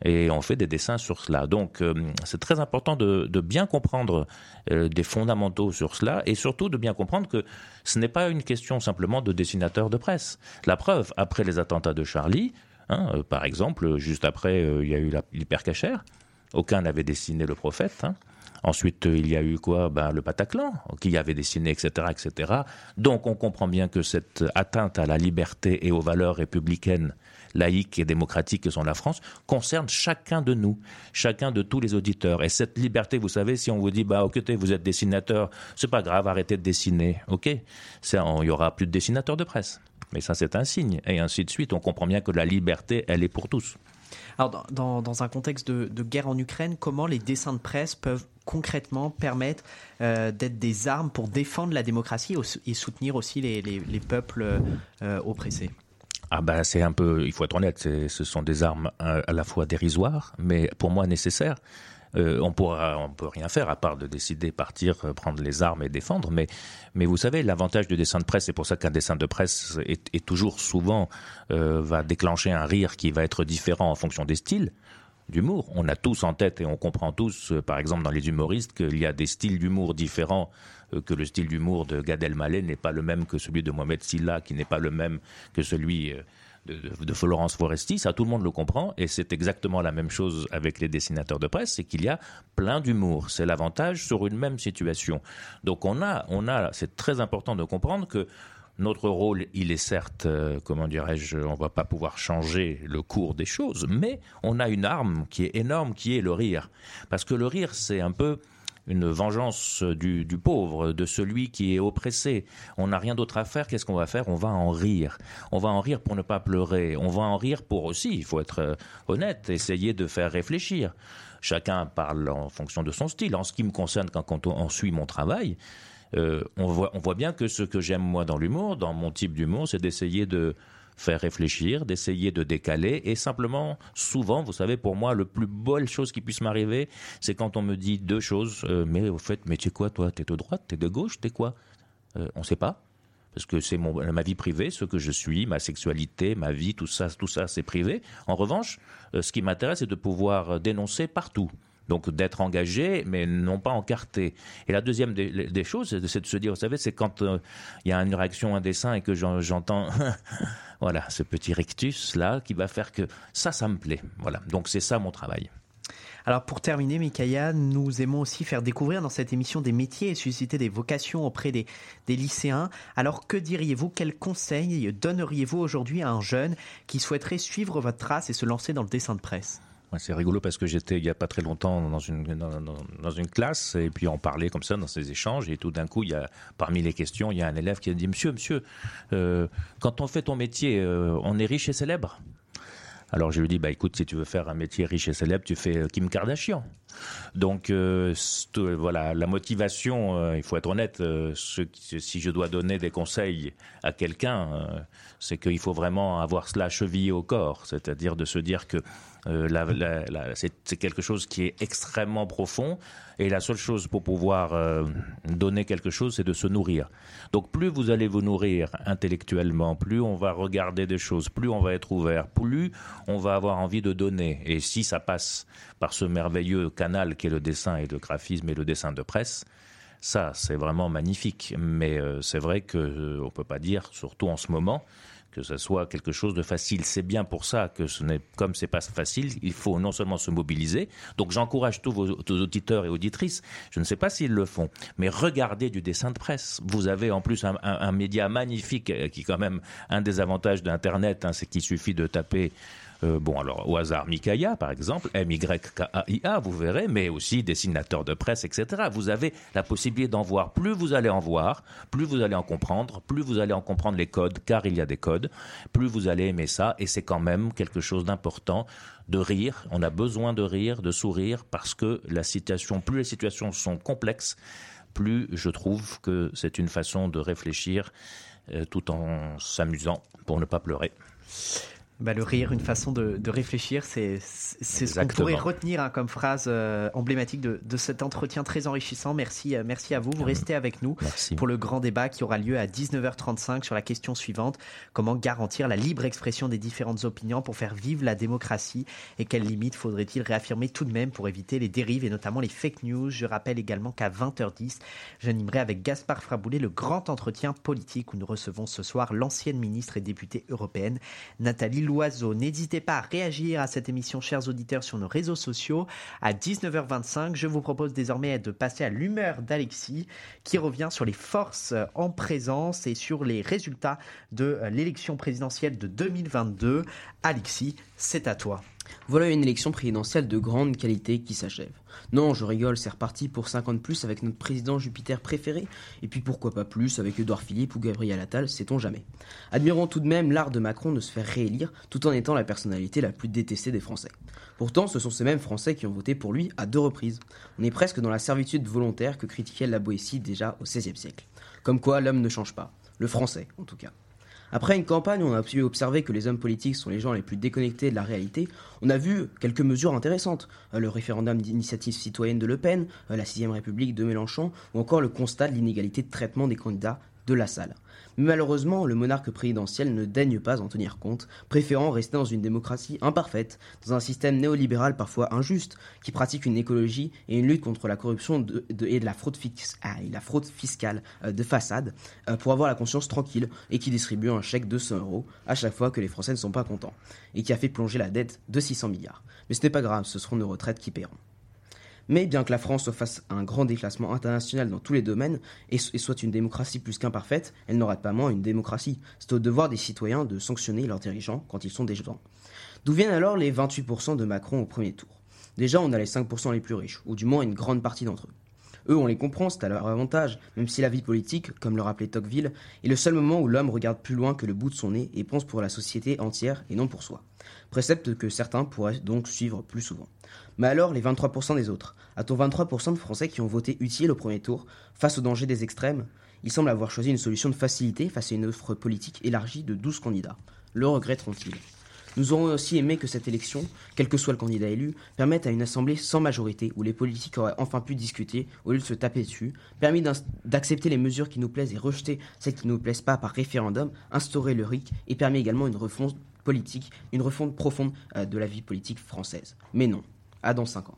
et on fait des dessins sur cela. Donc euh, c'est très important de, bien comprendre euh, des fondamentaux sur cela et surtout de bien comprendre que ce n'est pas une question simplement de dessinateur de presse. La preuve, après les attentats de Charlie, hein, euh, par exemple, juste après, il y a eu l'hypercachère. Aucun n'avait dessiné le prophète. Hein. Ensuite, il y a eu quoi? Ben, Le Bataclan, qui avait dessiné, etc., etc. Donc, on comprend bien que cette atteinte à la liberté et aux valeurs républicaines laïque et démocratique que sont la France concerne chacun de nous, chacun de tous les auditeurs. Et cette liberté, vous savez, si on vous dit, bah, ok, vous êtes dessinateur, c'est pas grave, arrêtez de dessiner, ok, il y aura plus de dessinateurs de presse. Mais ça, c'est un signe. Et ainsi de suite. On comprend bien que la liberté, elle est pour tous. Alors, dans, un contexte de, guerre en Ukraine, comment les dessins de presse peuvent concrètement permettre euh, d'être des armes pour défendre la démocratie et soutenir aussi les, peuples euh, oppressés? Ah ben c'est un peu, il faut être honnête, ce sont des armes à, la fois dérisoires, mais pour moi nécessaires. Euh, on pourra, on peut rien faire à part de décider partir, euh, prendre les armes et défendre. Mais, mais vous savez, l'avantage du dessin de presse, c'est pour ça qu'un dessin de presse est, toujours souvent euh, va déclencher un rire qui va être différent en fonction des styles d'humour. On a tous en tête et on comprend tous, par exemple dans les humoristes, qu'il y a des styles d'humour différents euh, que le style d'humour de Gad Elmaleh n'est pas le même que celui de Mohamed Silla, qui n'est pas le même que celui euh, de, Florence Foresti, ça tout le monde le comprend, et c'est exactement la même chose avec les dessinateurs de presse, c'est qu'il y a plein d'humour. C'est l'avantage sur une même situation. Donc on a, on a, c'est très important de comprendre que notre rôle, il est certes, euh, comment dirais-je, on va pas pouvoir changer le cours des choses, mais on a une arme qui est énorme, qui est le rire. Parce que le rire, c'est un peu une vengeance du, pauvre, de celui qui est oppressé. On n'a rien d'autre à faire. Qu'est-ce qu'on va faire? On va en rire. On va en rire pour ne pas pleurer. On va en rire pour aussi, il faut être euh, honnête, essayer de faire réfléchir. Chacun parle en fonction de son style. En ce qui me concerne, quand, on, suit mon travail, euh, on, voit, on voit bien que ce que j'aime moi dans l'humour, dans mon type d'humour, c'est d'essayer de faire réfléchir, d'essayer de décaler. Et simplement, souvent, vous savez, pour moi, le plus belle chose qui puisse m'arriver, c'est quand on me dit deux choses. Euh, mais au fait, mais tu es quoi, toi T'es de droite T'es de gauche T'es quoi? Euh, On ne sait pas. Parce que c'est ma vie privée, ce que je suis, ma sexualité, ma vie, tout ça, tout ça, c'est privé. En revanche, euh, ce qui m'intéresse, c'est de pouvoir dénoncer partout. Donc d'être engagé, mais non pas encarté. Et la deuxième des, choses, c'est de se dire, vous savez, c'est quand il y a une réaction, un dessin, et que j'entends [LAUGHS] Voilà, ce petit rectus là qui va faire que ça, ça me plaît. Voilà, donc c'est ça mon travail. Alors pour terminer, Mikaya, nous aimons aussi faire découvrir dans cette émission des métiers et susciter des vocations auprès des, des lycéens. Alors que diriez-vous, quels conseils donneriez-vous aujourd'hui à un jeune qui souhaiterait suivre votre trace et se lancer dans le dessin de presse? C'est rigolo parce que j'étais il y a pas très longtemps dans une classe et puis on parlait comme ça dans ces échanges et tout d'un coup il y a parmi les questions il y a un élève qui a dit Monsieur Monsieur euh, quand on fait ton métier euh, on est riche et célèbre? Alors je lui dis bah écoute si tu veux faire un métier riche et célèbre tu fais euh, Kim Kardashian donc voilà la motivation il faut être honnête si je dois donner des conseils à quelqu'un c'est qu'il faut vraiment avoir cela chevillé au corps c'est-à-dire de se dire que euh, c'est quelque chose qui est extrêmement profond et la seule chose pour pouvoir euh, donner quelque chose, c'est de se nourrir. Donc plus vous allez vous nourrir intellectuellement, plus on va regarder des choses, plus on va être ouvert, plus on va avoir envie de donner. Et si ça passe par ce merveilleux canal qui est le dessin et le graphisme et le dessin de presse, ça, c'est vraiment magnifique. Mais euh, c'est vrai que on peut pas dire, surtout en ce moment, que ce soit quelque chose de facile. C'est bien pour ça que ce n'est, comme c'est pas facile, il faut non seulement se mobiliser. Donc j'encourage tous vos, auditeurs et auditrices, je ne sais pas s'ils le font, mais regardez du dessin de presse. Vous avez en plus un, média magnifique euh, qui quand même un des avantages d'Internet, hein, c'est qu'il suffit de taper Euh, bon, alors au hasard, Mikaya, par exemple, M-Y-K-A-I-A, vous verrez, mais aussi dessinateurs de presse, etc. Vous avez la possibilité d'en voir. Plus vous allez en voir, plus vous allez en comprendre, plus vous allez en comprendre les codes, car il y a des codes, plus vous allez aimer ça, et c'est quand même quelque chose d'important de rire. On a besoin de rire, de sourire, parce que la situation, plus les situations sont complexes, plus je trouve que c'est une façon de réfléchir euh, tout en s'amusant pour ne pas pleurer. Bah, le rire, une façon de, réfléchir, c'est ce qu'on pourrait retenir hein, comme phrase euh, emblématique de, cet entretien très enrichissant. Merci, euh, merci à vous. Vous restez avec nous pour le grand débat qui aura lieu à 19h35 sur la question suivante comment garantir la libre expression des différentes opinions pour faire vivre la démocratie? Et quelles limites faudrait-il réaffirmer tout de même pour éviter les dérives et notamment les fake news? Je rappelle également qu'à 20h10, j'animerai avec Gaspard Fraboulet le grand entretien politique où nous recevons ce soir l'ancienne ministre et députée européenne Nathalie Louis N'hésitez pas à réagir à cette émission, chers auditeurs, sur nos réseaux sociaux. À 19h25, je vous propose désormais de passer à l'humeur d'Alexis, qui revient sur les forces en présence et sur les résultats de l'élection présidentielle de 2022. Alexis, c'est à toi. Voilà une élection présidentielle de grande qualité qui s'achève. Non, je rigole, c'est reparti pour 50 plus avec notre président Jupiter préféré, et puis pourquoi pas plus avec Edouard Philippe ou Gabriel Attal, sait-on jamais. Admirons tout de même l'art de Macron de se faire réélire tout en étant la personnalité la plus détestée des Français. Pourtant, ce sont ces mêmes Français qui ont voté pour lui à deux reprises. On est presque dans la servitude volontaire que critiquait la Boétie déjà au XVIe siècle. Comme quoi l'homme ne change pas. Le français, en tout cas. Après une campagne où on a pu observer que les hommes politiques sont les gens les plus déconnectés de la réalité, on a vu quelques mesures intéressantes. Euh, le référendum d'initiative citoyenne de Le Pen, euh, la 6ème République de Mélenchon, ou encore le constat de l'inégalité de traitement des candidats de la salle. Malheureusement, le monarque présidentiel ne daigne pas en tenir compte, préférant rester dans une démocratie imparfaite, dans un système néolibéral parfois injuste, qui pratique une écologie et une lutte contre la corruption et de la fraude, ah, la fraude fiscale euh, de façade, euh, pour avoir la conscience tranquille, et qui distribue un chèque de 100 euros à chaque fois que les Français ne sont pas contents, et qui a fait plonger la dette de 600 milliards. Mais ce n'est pas grave, ce seront nos retraites qui paieront. Mais bien que la France fasse un grand déclassement international dans tous les domaines et, soit une démocratie plus qu'imparfaite, elle n'aura pas moins une démocratie. C'est au devoir des citoyens de sanctionner leurs dirigeants quand ils sont gens. D'où viennent alors les 28% de Macron au premier tour? Déjà, on a les 5% les plus riches, ou du moins une grande partie d'entre eux. Eux, on les comprend, c'est à leur avantage, même si la vie politique, comme le rappelait Tocqueville, est le seul moment où l'homme regarde plus loin que le bout de son nez et pense pour la société entière et non pour soi. Précepte que certains pourraient donc suivre plus souvent. Mais alors, les 23% des autres A-t-on 23% de Français qui ont voté utile au premier tour, face au danger des extrêmes? Ils semblent avoir choisi une solution de facilité face à une offre politique élargie de 12 candidats. Le regretteront-ils? Nous aurions aussi aimé que cette élection, quel que soit le candidat élu, permette à une assemblée sans majorité où les politiques auraient enfin pu discuter au lieu de se taper dessus, permis d'accepter les mesures qui nous plaisent et rejeter celles qui ne nous plaisent pas par référendum, instaurer le RIC et permis également une refonte politique, une refonte profonde euh, de la vie politique française. Mais non, à dans 5 ans.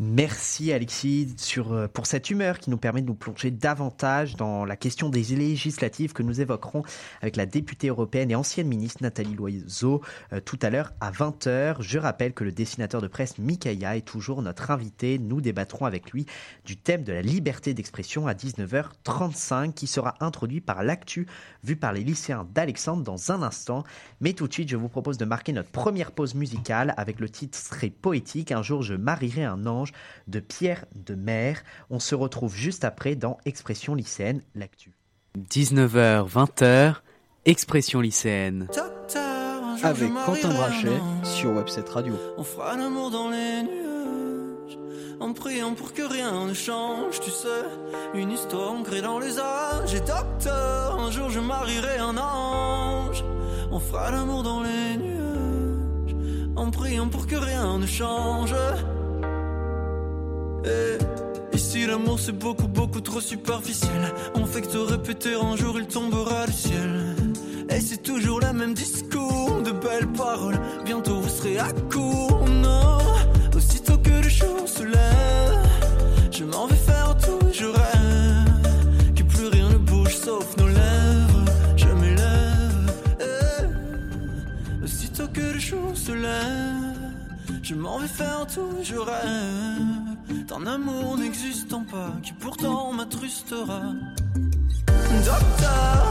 Merci Alexis euh, pour cette humeur qui nous permet de nous plonger davantage dans la question des législatives que nous évoquerons avec la députée européenne et ancienne ministre Nathalie Loiseau euh, tout à l'heure à 20h. Je rappelle que le dessinateur de presse Mikaya est toujours notre invité. Nous débattrons avec lui du thème de la liberté d'expression à 19h35 qui sera introduit par l'actu vu par les lycéens d'Alexandre dans un instant. Mais tout de suite, je vous propose de marquer notre première pause musicale avec le titre très poétique Un jour je marierai un ange de Pierre de Mer. On se retrouve juste après dans Expression lycéenne, l'actu. 19h, 20h, Expression lycéenne. Avec Quentin Brachet sur Webset Radio. On fera l'amour dans les nuages, en priant pour que rien ne change, tu sais. Une histoire ancrée dans les âges. Et docteur, un jour je marierai un ange. On fera l'amour dans les nuages, en priant pour que rien ne change. Eh, ici l'amour c'est beaucoup beaucoup trop superficiel On fait que te répéter un jour il tombera du ciel. Et c'est toujours le même discours de belles paroles. Bientôt vous serez à court, non. Aussitôt que le jour se lève Je m'en vais faire tout je rêve Que plus rien ne bouge sauf nos lèvres. Je m'élève eh, Aussitôt que le jour se lève Je m'en vais faire tout je rêve d'un amour n'existant pas qui pourtant m'attrustera. Docteur,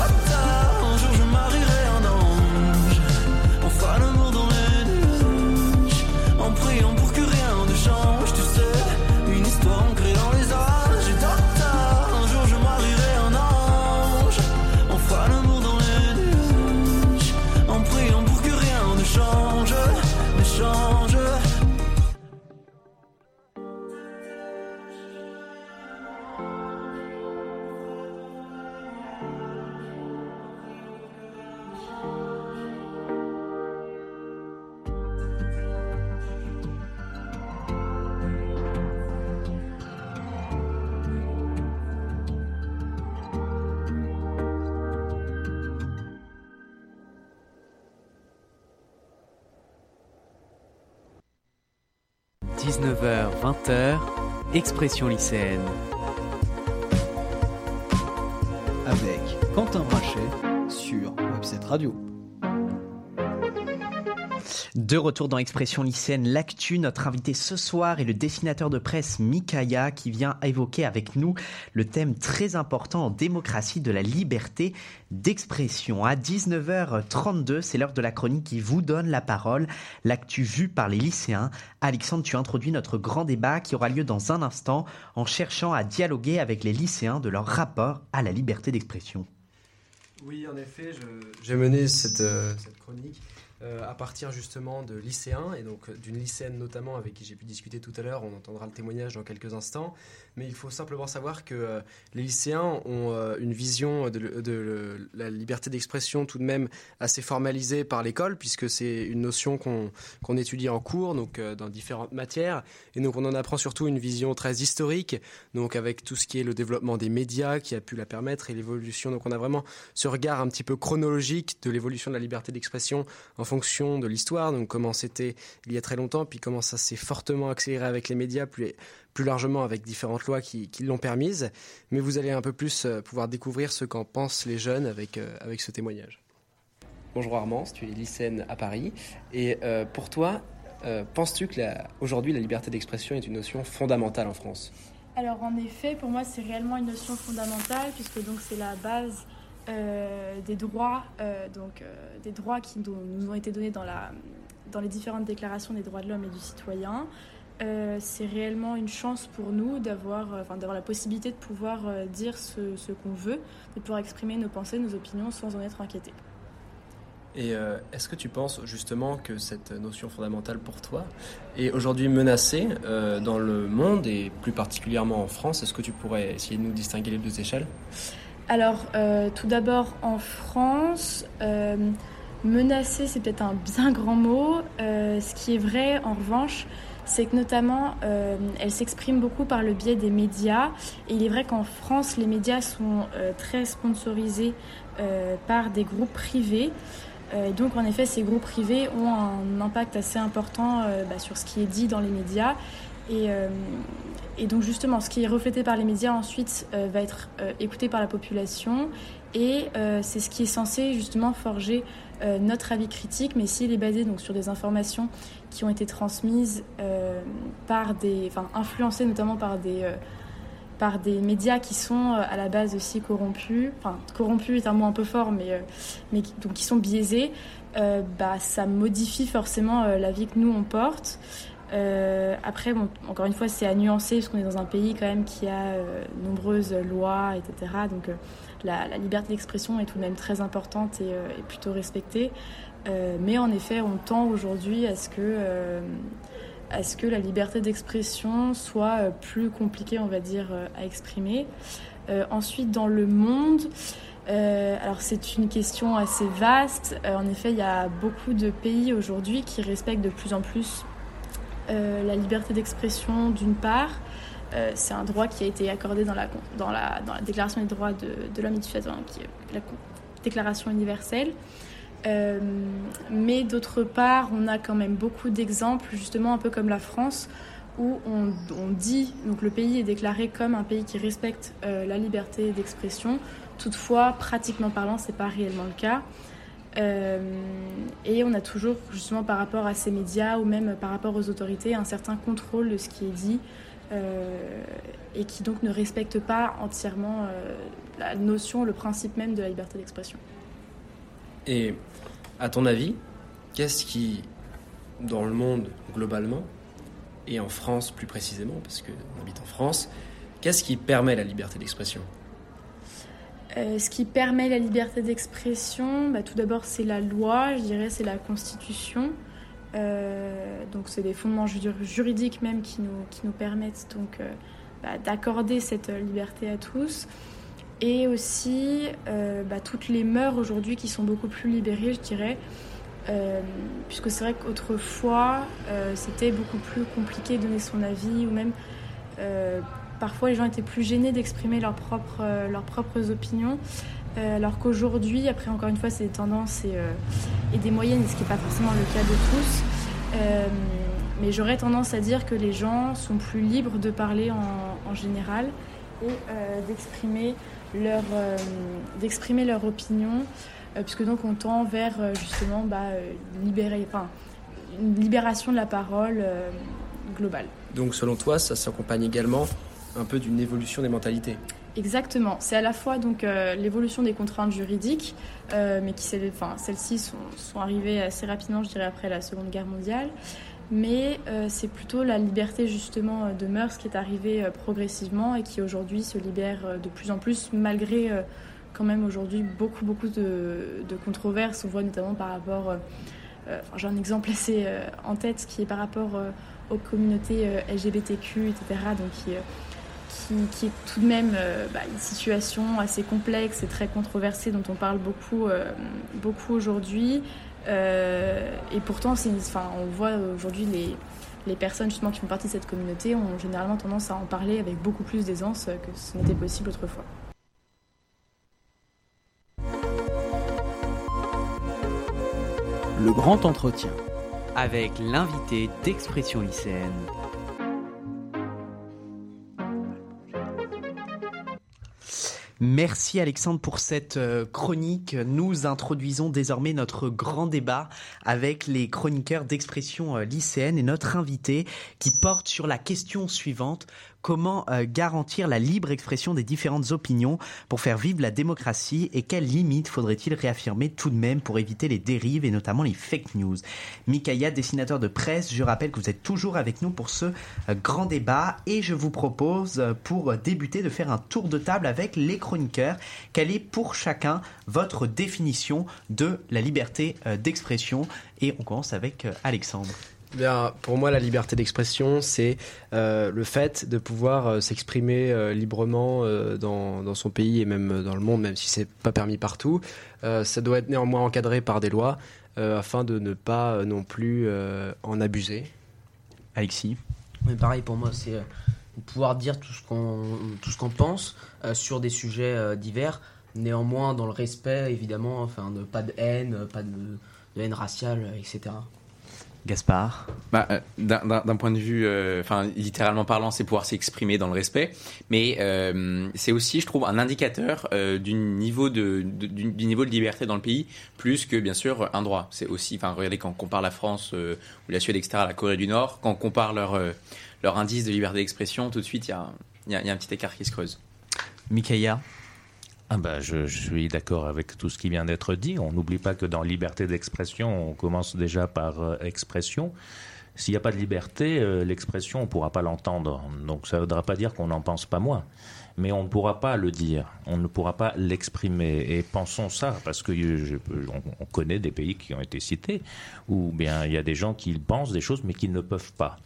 Un jour je marierai un ange. On fera l'amour dans les Expression lycéenne. Avec Quentin Brachet sur Webset Radio. De retour dans Expression lycéenne, l'actu, notre invité ce soir est le dessinateur de presse Mikaya qui vient évoquer avec nous le thème très important en démocratie de la liberté d'expression. À 19h32, c'est l'heure de la chronique qui vous donne la parole, l'actu vue par les lycéens. Alexandre, tu introduis notre grand débat qui aura lieu dans un instant en cherchant à dialoguer avec les lycéens de leur rapport à la liberté d'expression. Oui, en effet, j'ai mené cette, euh, chronique à partir justement de lycéens et donc euh, d'une lycéenne notamment avec qui j'ai pu discuter tout à l'heure. On entendra le témoignage dans quelques instants. Mais il faut simplement savoir que euh, les lycéens ont euh, une vision de, la liberté d'expression tout de même assez formalisée par l'école puisque c'est une notion qu'on qu'on étudie en cours, donc euh, dans différentes matières. Et donc on en apprend surtout une vision très historique, donc avec tout ce qui est le développement des médias qui a pu la permettre et l'évolution. Donc on a vraiment ce regard un petit peu chronologique de l'évolution de la liberté d'expression en fonction de l'histoire, donc comment c'était il y a très longtemps, puis comment ça s'est fortement accéléré avec les médias, plus, plus largement avec différentes lois qui, qui l'ont permise. Mais vous allez un peu plus euh, pouvoir découvrir ce qu'en pensent les jeunes avec, euh, avec ce témoignage. Bonjour Armance, tu es lycéenne à Paris. Et euh, pour toi, euh, penses-tu que la- aujourd'hui la liberté d'expression est une notion fondamentale en France? Alors en effet, pour moi, c'est réellement une notion fondamentale puisque donc c'est la base euh, des droits, euh, donc euh, des droits qui nous nous ont été donnés dans la dans les différentes déclarations des droits de l'homme et du citoyen. Euh, c'est réellement une chance pour nous d'avoir euh, d'avoir la possibilité de pouvoir euh, dire ce, ce qu'on veut, de pouvoir exprimer nos pensées, nos opinions sans en être inquiété. Et est-ce que tu penses justement que cette notion fondamentale pour toi est aujourd'hui menacée dans le monde et plus particulièrement en France? Est-ce que tu pourrais essayer de nous distinguer les deux échelles? Alors, tout d'abord, en France, menacer, c'est peut-être un bien grand mot. Ce qui est vrai, en revanche, c'est que notamment, euh, elle s'exprime beaucoup par le biais des médias. Et il est vrai qu'en France, les médias sont euh, très sponsorisés euh, par des groupes privés. Euh, donc, en effet, ces groupes privés ont un impact assez important bah, sur ce qui est dit dans les médias. Et, et donc justement, ce qui est reflété par les médias ensuite va être écouté par la population et c'est ce qui est censé justement forger euh, notre avis critique, mais s'il est basé donc sur des informations qui ont été transmises euh, par des, enfin influencées notamment par des euh, par des médias qui sont à la base aussi corrompus, enfin corrompus est un mot un peu fort, mais, mais qui, donc qui sont biaisés, bah, ça modifie forcément la vie que nous on porte. Après, bon, encore une fois, c'est à nuancer parce qu'on est dans un pays quand même qui a euh, nombreuses lois, etc. Donc la, liberté d'expression est tout de même très importante et, euh, plutôt respectée. Euh, mais en effet, on tend aujourd'hui à ce que euh, la liberté d'expression soit plus compliquée, on va dire, à exprimer. Ensuite, dans le monde, alors c'est une question assez vaste. En effet, il y a beaucoup de pays aujourd'hui qui respectent de plus en plus la liberté d'expression d'une part. Euh, c'est un droit qui a été accordé dans la, Déclaration des droits de, l'homme et du citoyen, qui est la déclaration universelle. Euh, mais d'autre part, on a quand même beaucoup d'exemples, justement un peu comme la France, où on, dit, donc le pays est déclaré comme un pays qui respecte euh, la liberté d'expression. Toutefois, pratiquement parlant, c'est pas réellement le cas. Et on a toujours, justement, par rapport à ces médias ou même par rapport aux autorités, un certain contrôle de ce qui est dit et qui donc ne respecte pas entièrement la notion, le principe même de la liberté d'expression. Et à ton avis, qu'est-ce qui, dans le monde globalement, et en France plus précisément, parce qu'on habite en France, qu'est-ce qui permet la liberté d'expression? Euh, ce qui permet la liberté d'expression, bah, tout d'abord c'est la loi, je dirais c'est la constitution. Euh, donc c'est des fondements juridiques même qui nous, qui nous permettent donc euh, bah, d'accorder cette liberté à tous et aussi euh, bah, toutes les mœurs aujourd'hui qui sont beaucoup plus libérées, je dirais. Euh, puisque c'est vrai qu'autrefois, euh, c'était beaucoup plus compliqué de donner son avis, ou même parfois les gens étaient plus gênés d'exprimer leurs propres, leurs propres opinions. Alors qu'aujourd'hui, après encore une fois, c'est des tendances et, des moyennes, ce qui n'est pas forcément le cas de tous. mais j'aurais tendance à dire que les gens sont plus libres de parler en, général et d'exprimer leur, euh, opinion, euh, puisque donc on tend vers euh, justement bah, libérer, une libération de la parole globale. Donc selon toi, ça s'accompagne également un peu d'une évolution des mentalités? Exactement. C'est à la fois donc l'évolution des contraintes juridiques, mais qui enfin, celles-ci sont, sont, arrivées assez rapidement, je dirais, après la Seconde Guerre mondiale mais euh, c'est plutôt la liberté justement euh, de mœurs qui est arrivée euh, progressivement et qui aujourd'hui se libère de plus en plus malgré quand même aujourd'hui beaucoup beaucoup de, controverses. On voit notamment par rapport, j'ai un exemple assez en tête qui est par rapport aux communautés LGBTQ, etc. Donc qui, est tout de même bah, une situation assez complexe et très controversée dont on parle beaucoup, beaucoup aujourd'hui. Euh, et pourtant, enfin, on voit aujourd'hui les, les personnes justement qui font partie de cette communauté ont généralement tendance à en parler avec beaucoup plus d'aisance que ce n'était possible autrefois. Le grand entretien. Avec l'invité d'expression lycéenne. Merci Alexandre pour cette euh, chronique. Nous introduisons désormais notre grand débat avec les chroniqueurs d'expression euh, lycéenne et notre invité qui porte sur la question suivante comment euh, garantir la libre expression des différentes opinions pour faire vivre la démocratie et quelles limites faudrait-il réaffirmer tout de même pour éviter les dérives et notamment les fake news? Mikaïa, dessinateur de presse, je rappelle que vous êtes toujours avec nous pour ce euh, grand débat et je vous propose euh, pour débuter de faire un tour de table avec les chroniqueurs. Quelle est pour chacun votre définition de la liberté d'expression? Et on commence avec Alexandre. Bien, pour moi, la liberté d'expression, c'est euh, le fait de pouvoir euh, s'exprimer euh, librement dans, son pays et même dans le monde, même si c'est pas permis partout. ça doit être néanmoins encadré par des lois afin de ne pas non plus en abuser. Alexis Mais pareil, pour moi, c'est pouvoir dire tout ce qu'on pense sur des sujets divers, néanmoins dans le respect, évidemment, enfin, de, pas de haine, pas de haine raciale, etc. Gaspard bah, euh, D'un point de vue, euh, enfin littéralement parlant, c'est pouvoir s'exprimer dans le respect, mais euh, c'est aussi, je trouve, un indicateur du niveau de, du, niveau de liberté dans le pays, plus que bien sûr un droit. C'est aussi, enfin regardez quand on compare la France ou la Suède, etc., à la Corée du Nord, quand on compare leur leur indice de liberté d'expression, tout de suite il y a, y a un petit écart qui se creuse. Mikaïa ah bah, je, suis d'accord avec tout ce qui vient d'être dit. On n'oublie pas que dans liberté d'expression, on commence déjà par euh, expression. S'il n'y a pas de liberté, euh, l'expression, on ne pourra pas l'entendre. Donc ça ne voudra pas dire qu'on n'en pense pas moins. Mais on ne pourra pas le dire, on ne pourra pas l'exprimer. Et pensons ça, parce que on, connaît des pays qui ont été cités, où bien il y a des gens qui pensent des choses mais qui ne peuvent pas.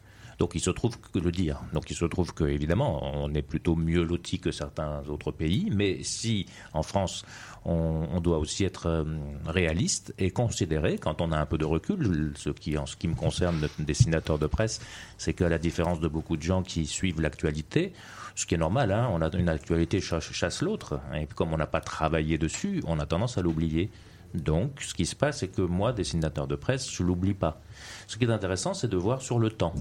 Donc il se trouve que le dire. Donc il se trouve que évidemment on est plutôt mieux loti que certains autres pays, mais si en France on, doit aussi être euh, réaliste et considérer, quand on a un peu de recul, ce qui en ce qui me concerne, notre dessinateur de presse, c'est qu'à la différence de beaucoup de gens qui suivent l'actualité, ce qui est normal, hein, on a une actualité chasse, chasse l'autre, et comme on n'a pas travaillé dessus, on a tendance à l'oublier. Donc, ce qui se passe, c'est que moi, dessinateur de presse, je l'oublie pas. Ce qui est intéressant, c'est de voir sur le temps.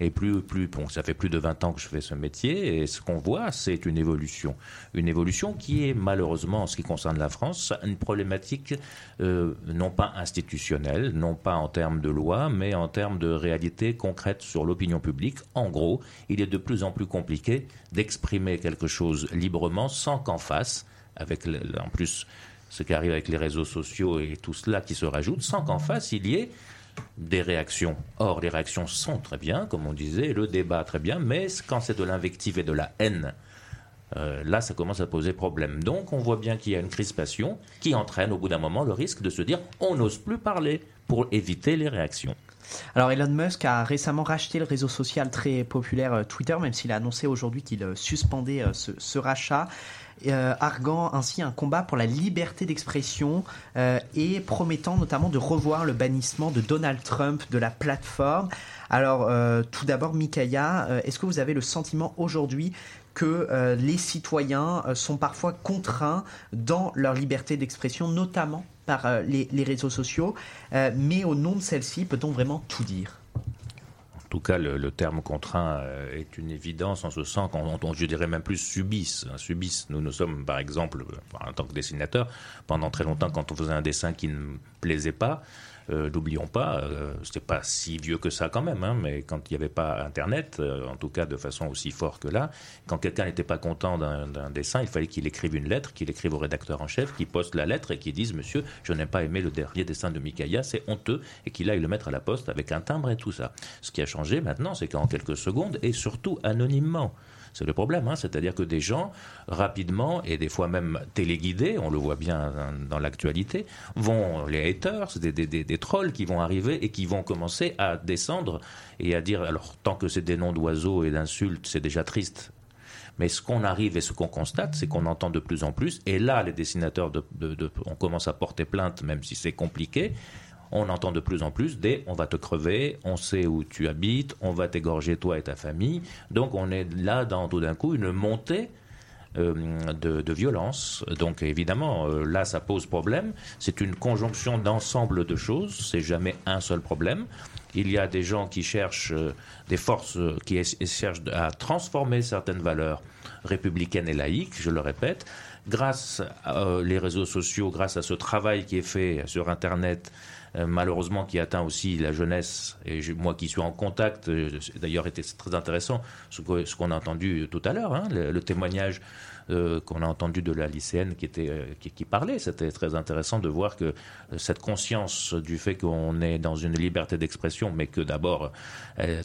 Et plus, plus, bon, ça fait plus de 20 ans que je fais ce métier, et ce qu'on voit, c'est une évolution. Une évolution qui est malheureusement, en ce qui concerne la France, une problématique euh, non pas institutionnelle, non pas en termes de loi, mais en termes de réalité concrète sur l'opinion publique. En gros, il est de plus en plus compliqué d'exprimer quelque chose librement sans qu'en face, avec en plus ce qui arrive avec les réseaux sociaux et tout cela qui se rajoute, sans qu'en face il y ait des réactions. Or, les réactions sont très bien, comme on disait, le débat très bien, mais quand c'est de l'invective et de la haine, euh, là, ça commence à poser problème. Donc, on voit bien qu'il y a une crispation qui entraîne au bout d'un moment le risque de se dire on n'ose plus parler pour éviter les réactions. Alors Elon Musk a récemment racheté le réseau social très populaire euh, Twitter, même s'il a annoncé aujourd'hui qu'il euh, suspendait ce, rachat. Euh, arguant ainsi un combat pour la liberté d'expression euh, et promettant notamment de revoir le bannissement de Donald Trump de la plateforme. Alors euh, tout d'abord, Mikaya, est-ce que vous avez le sentiment aujourd'hui que les citoyens sont parfois contraints dans leur liberté d'expression, notamment par les, réseaux sociaux, mais au nom de celle-ci, peut-on vraiment tout dire? Tout cas, le, terme contraint euh, est une évidence en ce sens qu'on, je dirais même plus subissent. Hein, subissent. Nous, nous sommes, par exemple, en tant que dessinateur, pendant très longtemps, quand on faisait un dessin qui ne plaisait pas, euh, n'oublions pas, euh, c'était pas si vieux que ça quand même, hein, mais quand il n'y avait pas Internet, euh, en tout cas de façon aussi forte que là, quand quelqu'un n'était pas content d'un dessin, il fallait qu'il écrive une lettre, qu'il écrive au rédacteur en chef, qu'il poste la lettre et qu'il dise Monsieur, je n'ai pas aimé le dernier dessin de Mikaya, c'est honteux, et qu'il aille le mettre à la poste avec un timbre et tout ça. Ce qui a changé maintenant, c'est qu'en quelques secondes, et surtout anonymement, c'est le problème, hein. c'est-à-dire que des gens, rapidement, et des fois même téléguidés, on le voit bien dans, l'actualité, vont, les haters, des, des, trolls qui vont arriver et qui vont commencer à descendre et à dire, alors tant que c'est des noms d'oiseaux et d'insultes, c'est déjà triste, mais ce qu'on arrive et ce qu'on constate, c'est qu'on entend de plus en plus, et là, les dessinateurs, de, on commence à porter plainte, même si c'est compliqué, on entend de plus en plus des on va te crever, on sait où tu habites, on va t'égorger toi et ta famille. Donc on est là dans tout d'un coup une montée euh, de, violence. Donc évidemment, euh, là, ça pose problème. C'est une conjonction d'ensemble de choses. C'est jamais un seul problème. Il y a des gens qui cherchent, euh, des forces qui cherchent à transformer certaines valeurs républicaines et laïques, je le répète. Grâce aux les réseaux sociaux, grâce à ce travail qui est fait sur Internet, malheureusement qui atteint aussi la jeunesse. Et moi qui suis en contact, euh, d'ailleurs, était très intéressant ce qu'on a entendu tout à l'heure, hein, le, témoignage euh, qu'on a entendu de la lycéenne qui, était, qui, parlait. C'était très intéressant de voir que cette conscience du fait qu'on est dans une liberté d'expression, mais que d'abord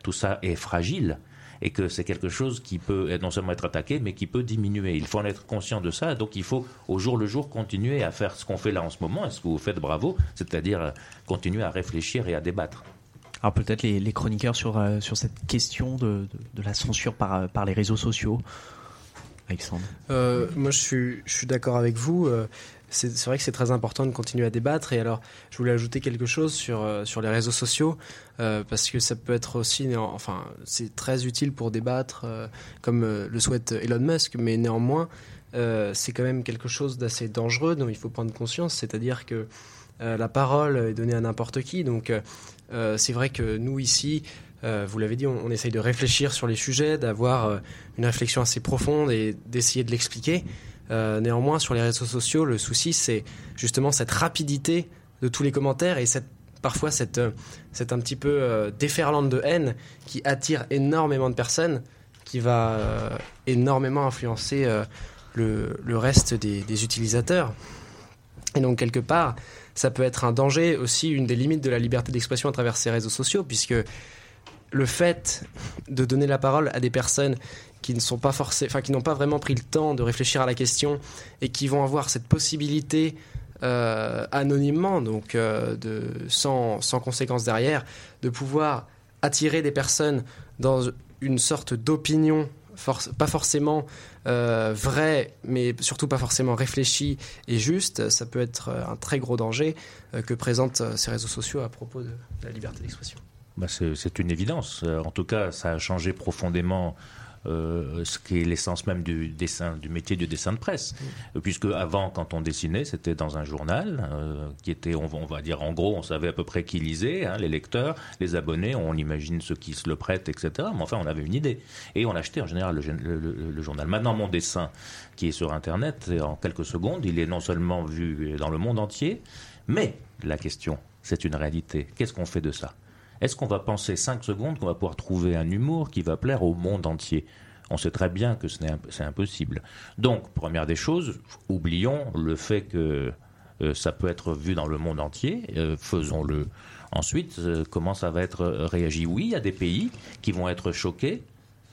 tout ça est fragile et que c'est quelque chose qui peut non seulement être attaqué, mais qui peut diminuer. Il faut en être conscient de ça, donc il faut au jour le jour continuer à faire ce qu'on fait là en ce moment, et ce que vous faites bravo, c'est-à-dire euh, continuer à réfléchir et à débattre. Alors peut-être les, chroniqueurs sur, euh, sur cette question de, de, la censure par, euh, par les réseaux sociaux. Alexandre. moi, je suis, je suis d'accord avec vous c'est vrai que c'est très important de continuer à débattre. Et alors, je voulais ajouter quelque chose sur, euh, sur les réseaux sociaux, euh, parce que ça peut être aussi, enfin, c'est très utile pour débattre, euh, comme le souhaite Elon Musk, mais néanmoins, c'est quand même quelque chose d'assez dangereux dont il faut prendre conscience, c'est-à-dire que la parole est donnée à n'importe qui. Donc, c'est vrai que nous, ici, vous l'avez dit, on, on, essaye de réfléchir sur les sujets, d'avoir une réflexion assez profonde et d'essayer de l'expliquer. Euh, néanmoins, sur les réseaux sociaux, le souci, c'est justement cette rapidité de tous les commentaires et cette, parfois cette, euh, un petit peu euh, déferlante de haine qui attire énormément de personnes, qui va énormément influencer le, reste des, utilisateurs. Et donc, quelque part, ça peut être un danger aussi, une des limites de la liberté d'expression à travers ces réseaux sociaux, puisque le fait de donner la parole à des personnes qui ne sont pas forcés, enfin qui n'ont pas vraiment pris le temps de réfléchir à la question et qui vont avoir cette possibilité euh, anonymement, donc euh, de, sans, sans conséquence derrière, de pouvoir attirer des personnes dans une sorte d'opinion pas forcément euh, vraie, mais surtout pas forcément réfléchie et juste, ça peut être un très gros danger euh, que présentent ces réseaux sociaux à propos de la liberté d'expression. Bah c'est une évidence. En tout cas, ça a changé profondément euh, ce qui est l'essence même du dessin, du métier du dessin de presse. Mm. Puisque avant, quand on dessinait, c'était dans un journal euh, qui était, on, va dire en gros, on savait à peu près qui lisait, hein, les lecteurs, les abonnés, on imagine ceux qui se le prêtent, etc. Mais enfin, on avait une idée et on achetait en général le, journal. Maintenant, mon dessin qui est sur Internet, en quelques secondes, il est non seulement vu dans le monde entier, mais la question, c'est une réalité. Qu'est-ce qu'on fait de ça? Est-ce qu'on va penser cinq secondes qu'on va pouvoir trouver un humour qui va plaire au monde entier? On sait très bien que c'est impossible. Donc, première des choses, oublions le fait que euh, ça peut être vu dans le monde entier, euh, faisons-le. Ensuite, euh, comment ça va être réagi? Oui, il y a des pays qui vont être choqués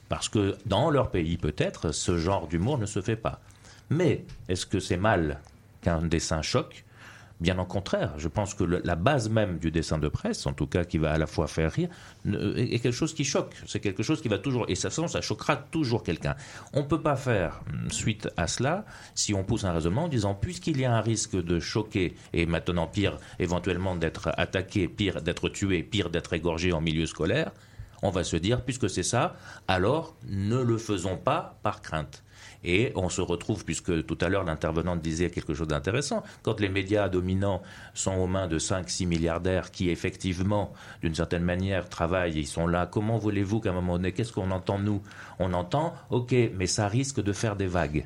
parce que dans leur pays, peut-être, ce genre d'humour ne se fait pas. Mais est-ce que c'est mal qu'un dessin choque? Bien au contraire, je pense que la base même du dessin de presse, en tout cas qui va à la fois faire rire, est quelque chose qui choque. C'est quelque chose qui va toujours, et ça, ça choquera toujours quelqu'un. On ne peut pas faire hum, suite à cela si on pousse un raisonnement en disant puisqu'il y a un risque de choquer et maintenant pire, éventuellement d'être attaqué, pire d'être tué, pire d'être égorgé en milieu scolaire, on va se dire puisque c'est ça, alors ne le faisons pas par crainte. Et on se retrouve, puisque tout à l'heure l'intervenante disait quelque chose d'intéressant, quand les médias dominants sont aux mains de 5-6 milliardaires qui effectivement, d'une certaine manière, travaillent, ils sont là, comment voulez-vous qu'à un moment donné, qu'est-ce qu'on entend nous? On entend, ok, mais ça risque de faire des vagues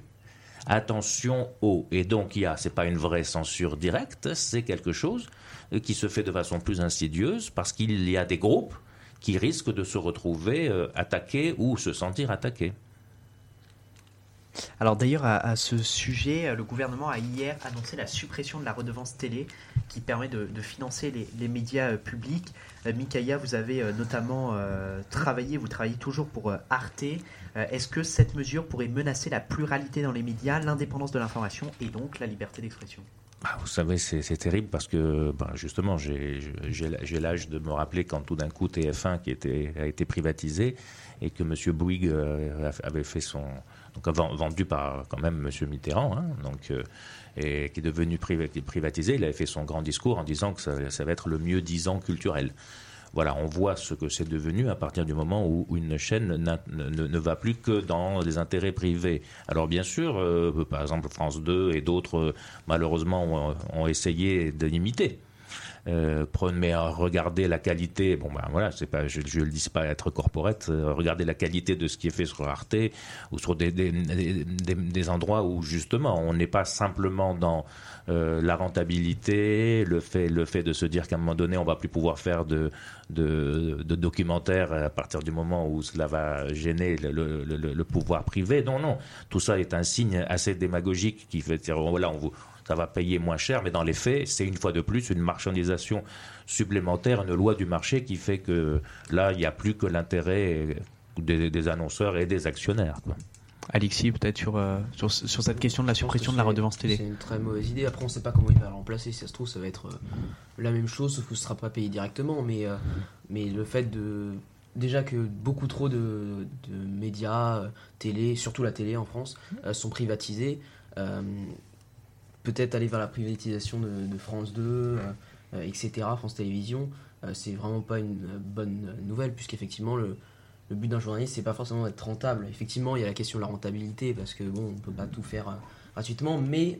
attention au. Et donc, il y a, c'est pas une vraie censure directe, c'est quelque chose qui se fait de façon plus insidieuse parce qu'il y a des groupes qui risquent de se retrouver euh, attaqués ou se sentir attaqués. Alors d'ailleurs, à, ce sujet, euh, le gouvernement a hier annoncé la suppression de la redevance télé qui permet de, financer les, médias euh, publics. Euh, Mikaya, vous avez notamment travaillé, vous travaillez toujours pour Arte. Est-ce que cette mesure pourrait menacer la pluralité dans les médias, l'indépendance de l'information et donc la liberté d'expression? Ah, vous savez, c'est terrible parce que ben, justement, j'ai l'âge de me rappeler quand tout d'un coup TF1 qui a été privatisé et que M. Bouygues avait fait son, donc vendu par quand même M. Mitterrand, hein, donc, euh, et qui est devenu privatisé. Il avait fait son grand discours en disant que ça, va être le mieux disant culturel. Voilà, on voit ce que c'est devenu à partir du moment où, une chaîne ne, va plus que dans les intérêts privés. Alors bien sûr, euh, par exemple France 2 et d'autres, euh, malheureusement, ont, ont essayé de l'imiter. Euh, prenez, regardez la qualité. Bon ben voilà, c'est pas, je, ne le dis pas être corporate. Euh, regardez la qualité de ce qui est fait sur Arte ou sur des, des, endroits où justement on n'est pas simplement dans euh, la rentabilité, le fait, le fait de se dire qu'à un moment donné on va plus pouvoir faire de, de, documentaires à partir du moment où cela va gêner le, pouvoir privé. Non, non, tout ça est un signe assez démagogique qui fait dire voilà on vous ça va payer moins cher, mais dans les faits, c'est une fois de plus une marchandisation supplémentaire, une loi du marché qui fait que là, il n'y a plus que l'intérêt des, annonceurs et des actionnaires. Alexis, peut-être sur, euh, sur, sur, cette question de la suppression de la redevance télé. C'est une très mauvaise idée. Après, on ne sait pas comment il va la remplacer. Si ça se trouve, ça va être euh, la même chose, sauf que ce ne sera pas payé directement. Mais, euh, mais le fait de. Déjà que beaucoup trop de, de médias, télé, surtout la télé en France, sont privatisés peut-être aller vers la privatisation de, France 2, euh, euh, etc., France Télévisions, euh, c'est vraiment pas une bonne nouvelle, puisqu'effectivement, le, le but d'un journaliste, c'est pas forcément d'être rentable. Effectivement, il y a la question de la rentabilité, parce que bon, on peut pas tout faire gratuitement, mais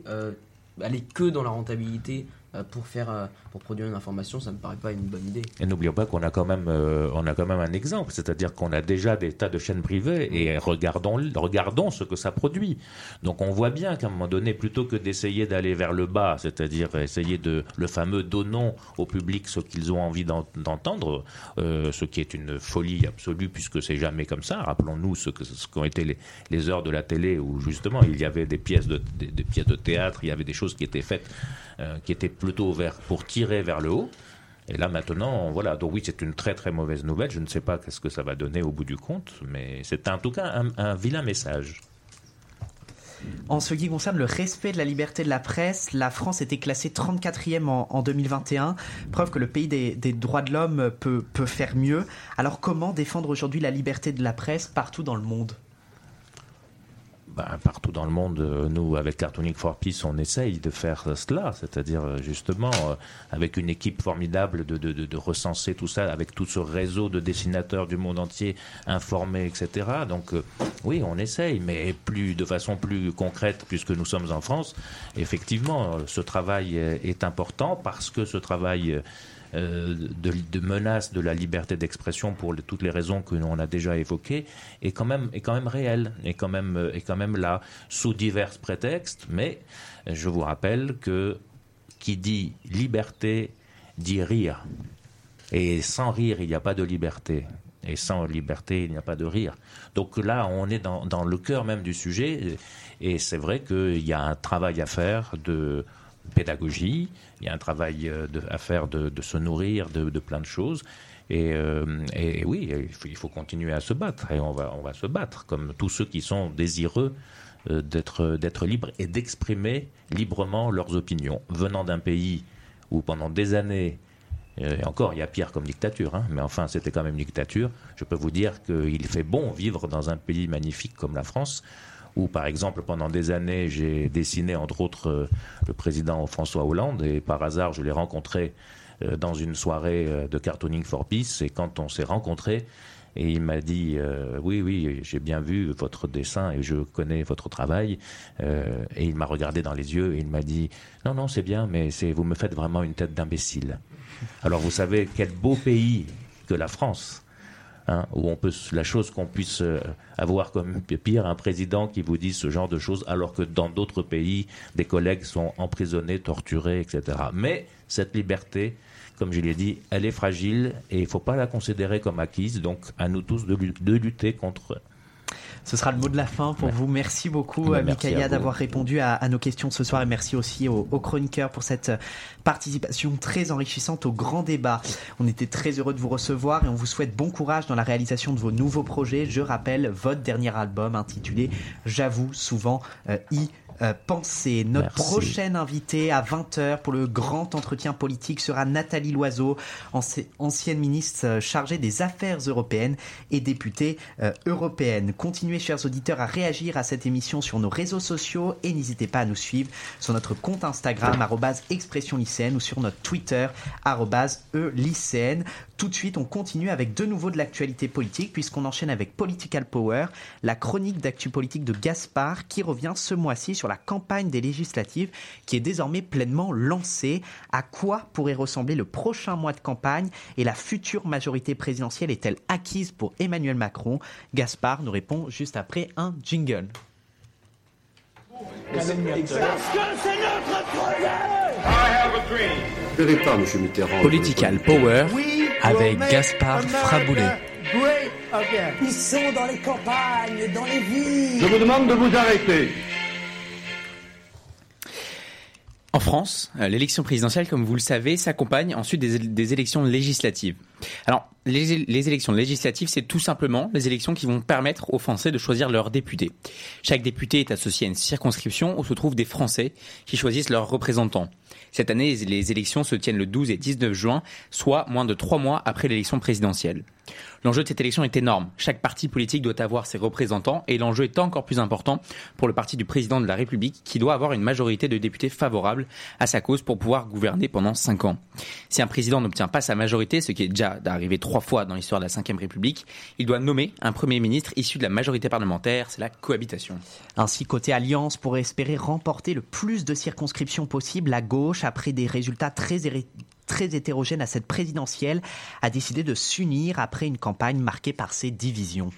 aller que dans la rentabilité pour faire euh, pour produire une information, ça me paraît pas une bonne idée. Et n'oublions pas qu'on a quand même euh, on a quand même un exemple, c'est-à-dire qu'on a déjà des tas de chaînes privées et regardons regardons ce que ça produit. Donc on voit bien qu'à un moment donné, plutôt que d'essayer d'aller vers le bas, c'est-à-dire essayer de le fameux donnons au public ce qu'ils ont envie d'entendre, ce qui est une folie absolue puisque c'est jamais comme ça. Rappelons-nous ce que ce qu'ont été les, les, heures de la télé où justement il y avait des pièces de des, pièces de théâtre, il y avait des choses qui étaient faites qui étaient plutôt vers, pour tirer vers le haut. Et là maintenant, voilà. Donc oui, c'est une très très mauvaise nouvelle. Je ne sais pas qu'est-ce que ça va donner au bout du compte, mais c'est en tout cas un, vilain message. En ce qui concerne le respect de la liberté de la presse, la France était classée 34e en, 2021, preuve que le pays des, droits de l'homme peut, peut faire mieux. Alors comment défendre aujourd'hui la liberté de la presse partout dans le monde? Ben, partout dans le monde, euh, nous, avec Cartooning for Peace, on essaye de faire cela, c'est-à-dire euh, justement euh, avec une équipe formidable de, de, de, recenser tout ça, avec tout ce réseau de dessinateurs du monde entier informés, etc. Donc oui, on essaye, mais plus de façon plus concrète, puisque nous sommes en France. Effectivement, ce travail est important parce que ce travail de, de, menace de la liberté d'expression pour toutes les raisons que l'on a déjà évoquées est quand même est quand même réel, est quand même euh, est quand même là sous divers prétextes. Mais je vous rappelle que qui dit liberté dit rire, et sans rire il n'y a pas de liberté. Et sans liberté, il n'y a pas de rire. Donc là, on est dans, dans le cœur même du sujet. Et c'est vrai qu'il y a un travail à faire de, pédagogie, il y a un travail euh, à faire de, se nourrir de, plein de choses. Et, euh, oui, il faut, continuer à se battre. Et on va, se battre, comme tous ceux qui sont désireux euh, d'être, libres et d'exprimer librement leurs opinions. Venant d'un pays où pendant des années, encore, il y a pire comme dictature, hein, mais enfin, c'était quand même dictature. Je peux vous dire qu'il fait bon vivre dans un pays magnifique comme la France, où, par exemple, pendant des années, j'ai dessiné, entre autres, euh, le président François Hollande, et par hasard, je l'ai rencontré euh, dans une soirée euh, de Cartooning for Peace, et quand on s'est rencontrés, et il m'a dit oui oui j'ai bien vu votre dessin et je connais votre travail. Et il m'a regardé dans les yeux et il m'a dit non non c'est bien mais c'est vous me faites vraiment une tête d'imbécile alors vous savez quel beau pays que la France Hein, où on peut la chose qu'on puisse euh, avoir comme pire un président qui vous dit ce genre de choses alors que dans d'autres pays des collègues sont emprisonnés, torturés, etc. Mais cette liberté, comme je l'ai dit, elle est fragile et il ne faut pas la considérer comme acquise. Donc à nous tous de, de lutter contre ce sera le mot de la fin pour vous. Merci beaucoup, bah, Mikaya, d'avoir répondu à, nos questions ce soir et merci aussi aux, chroniqueurs pour cette participation très enrichissante au grand débat. On était très heureux de vous recevoir et on vous souhaite bon courage dans la réalisation de vos nouveaux projets. Je rappelle votre dernier album intitulé J'avoue souvent euh, I euh, penser. Notre prochaine invitée à 20h pour le grand entretien politique sera Nathalie Loiseau, ancienne ministre euh, chargée des Affaires européennes et députée euh, européenne. Continuez, chers auditeurs, à réagir à cette émission sur nos réseaux sociaux et n'hésitez pas à nous suivre sur notre compte Instagram, expression lycéenne ou sur notre Twitter, e lycéenne. Tout de suite, on continue avec de nouveau de l'actualité politique, puisqu'on enchaîne avec Political Power, la chronique d'actu politique de Gaspard, qui revient ce mois-ci sur la campagne des législatives, qui est désormais pleinement lancée. À quoi pourrait ressembler le prochain mois de campagne et la future majorité présidentielle est-elle acquise pour Emmanuel Macron? Gaspard nous répond juste après un jingle. Parce que c'est notre projet? Political Power avec Gaspard Fraboulet. Ils sont dans les campagnes, dans les villes. Je vous demande de vous arrêter. En France, euh, l'élection présidentielle, comme vous le savez, s'accompagne ensuite des, élections législatives. Alors, les, élections législatives, c'est tout simplement les élections qui vont permettre aux Français de choisir leurs députés. Chaque député est associé à une circonscription où se trouvent des Français qui choisissent leurs représentants. Cette année, les élections se tiennent le 12 et 19 juin, soit moins de trois mois après l'élection présidentielle. L'enjeu de cette élection est énorme. Chaque parti politique doit avoir ses représentants et l'enjeu est encore plus important pour le parti du président de la République qui doit avoir une majorité de députés favorables à sa cause pour pouvoir gouverner pendant cinq ans. Si un président n'obtient pas sa majorité, ce qui est déjà arrivé trois fois dans l'histoire de la Ve République, il doit nommer un Premier ministre issu de la majorité parlementaire, c'est la cohabitation. Ainsi, côté Alliance, pour espérer remporter le plus de circonscriptions possible, la gauche, après des résultats très très hétérogène à cette présidentielle, a décidé de s'unir après une campagne marquée par ces divisions.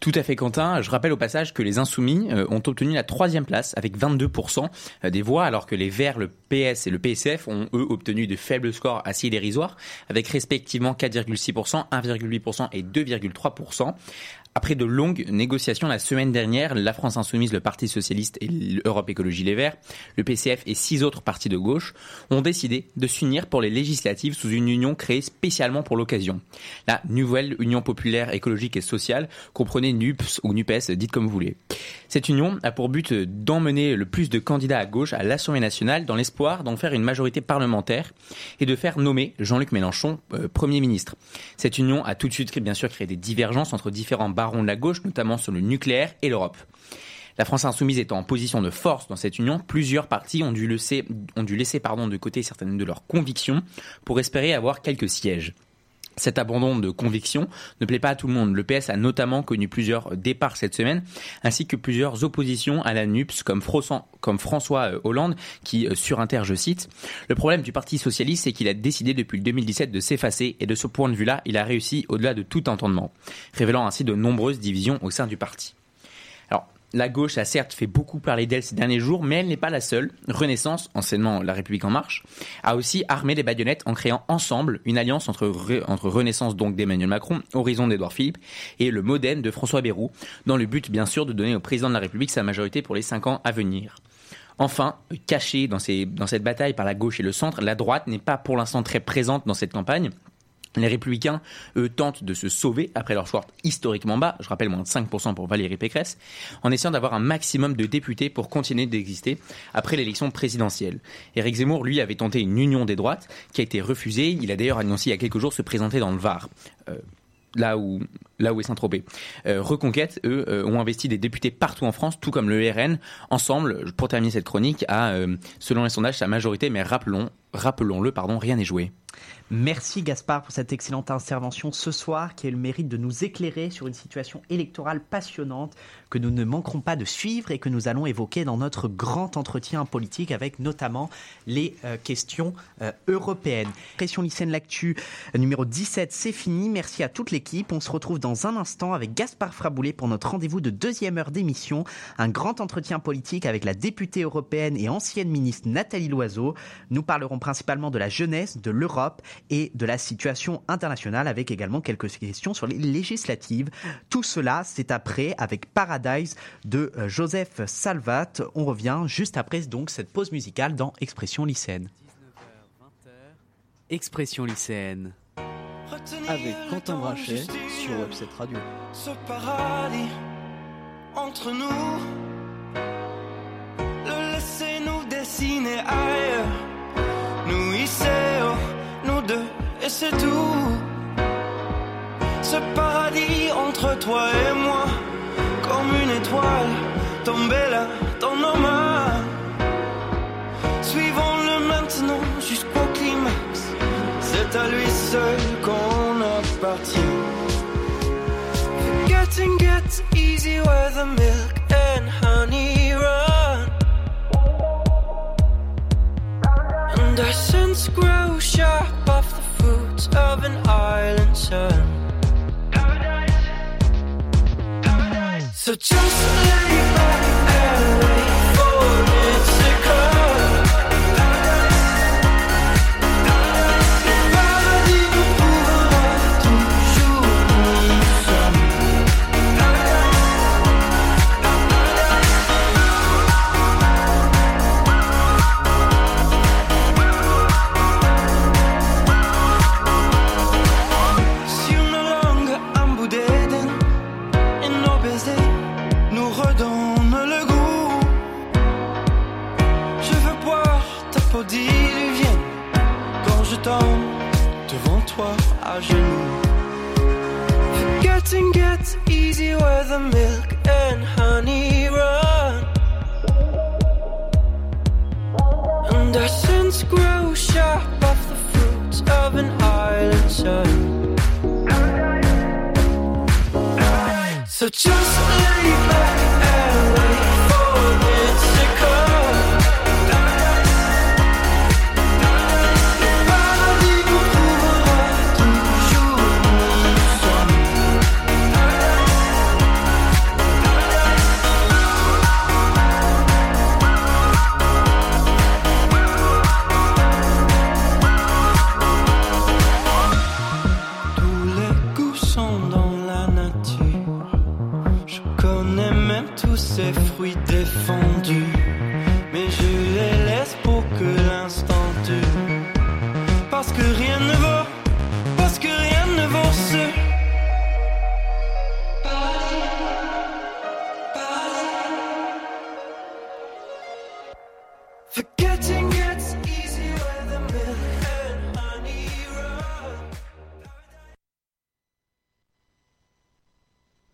Tout à fait, Quentin. Je rappelle au passage que les Insoumis euh, ont obtenu la troisième place avec 22% euh, des voix, alors que les Verts, le PS et le PSF ont eux obtenu de faibles scores assez dérisoires, avec respectivement 4,6%, 1,8% et 2,3%. Après de longues négociations la semaine dernière, la France Insoumise, le Parti Socialiste et l'Europe Écologie Les Verts, le PCF et six autres partis de gauche ont décidé de s'unir pour les législatives sous une union créée spécialement pour l'occasion. La nouvelle Union populaire écologique et sociale comprenait NUPS ou NUPES, dites comme vous voulez. Cette union a pour but d'emmener le plus de candidats à gauche à l'Assemblée nationale dans l'espoir d'en faire une majorité parlementaire et de faire nommer Jean-Luc Mélenchon euh, Premier ministre. Cette union a tout de suite bien sûr créé des divergences entre différents barons de la gauche, notamment sur le nucléaire et l'Europe. La France insoumise étant en position de force dans cette union, plusieurs partis ont dû laisser, de côté certaines de leurs convictions pour espérer avoir quelques sièges. Cet abandon de conviction ne plaît pas à tout le monde. Le PS a notamment connu plusieurs départs cette semaine, ainsi que plusieurs oppositions à la NUPS, comme, François euh, Hollande, qui euh, surinter, je cite, Le problème du Parti Socialiste, c'est qu'il a décidé depuis le 2017 de s'effacer, et de ce point de vue-là, il a réussi au-delà de tout entendement, révélant ainsi de nombreuses divisions au sein du parti. La gauche a certes fait beaucoup parler d'elle ces derniers jours, mais elle n'est pas la seule. Renaissance, anciennement La République en marche, a aussi armé les baïonnettes en créant ensemble une alliance entre, Renaissance donc d'Emmanuel Macron, Horizon d'Edouard Philippe et le Modem de François Bayrou, dans le but bien sûr de donner au président de la République sa majorité pour les cinq ans à venir. Enfin, cachée dans cette bataille par la gauche et le centre, la droite n'est pas pour l'instant très présente dans cette campagne. Les républicains, eux, tentent de se sauver après leur choix historiquement bas, je rappelle moins de 5% pour Valérie Pécresse, en essayant d'avoir un maximum de députés pour continuer d'exister après l'élection présidentielle. Éric Zemmour, lui, avait tenté une union des droites qui a été refusée. Il a d'ailleurs annoncé il y a quelques jours se présenter dans le Var. Euh, là où là où est Saint-Tropez. Euh, Reconquête, eux, euh, ont investi des députés partout en France, tout comme le RN. Ensemble, pour terminer cette chronique, a, selon les sondages, sa majorité, mais rappelons, rappelons-le, pardon, rien n'est joué. Merci Gaspard pour cette excellente intervention ce soir qui a le mérite de nous éclairer sur une situation électorale passionnante que nous ne manquerons pas de suivre et que nous allons évoquer dans notre grand entretien politique avec notamment les euh, questions euh, européennes. Pression lycéenne l'actu euh, numéro 17, c'est fini. Merci à toute l'équipe. On se retrouve dans un instant avec Gaspard Fraboulet pour notre rendez-vous de deuxième heure d'émission. Un grand entretien politique avec la députée européenne et ancienne ministre Nathalie Loiseau. Nous parlerons principalement de la jeunesse, de l'Europe et de la situation internationale avec également quelques questions sur les législatives. Tout cela, c'est après avec Paradis de euh, Joseph Salvat. On revient juste après donc cette pause musicale dans Expression lycéenne. 19h, 20h, Expression lycéenne. Avec Quentin Brachet sur Webset Radio. Ce paradis entre nous, le laisser nous dessiner ailleurs, nous ici, et c'est tout. Ce paradis entre toi et moi comme une étoile tombée là dans nos mains. Suivons-le maintenant jusqu'au climax. C'est à lui seul qu'on appartient. Forgetting gets easy where the milk and honey run. And our grow sharp clouds of an island sun. Paradise, paradise. So just lay back.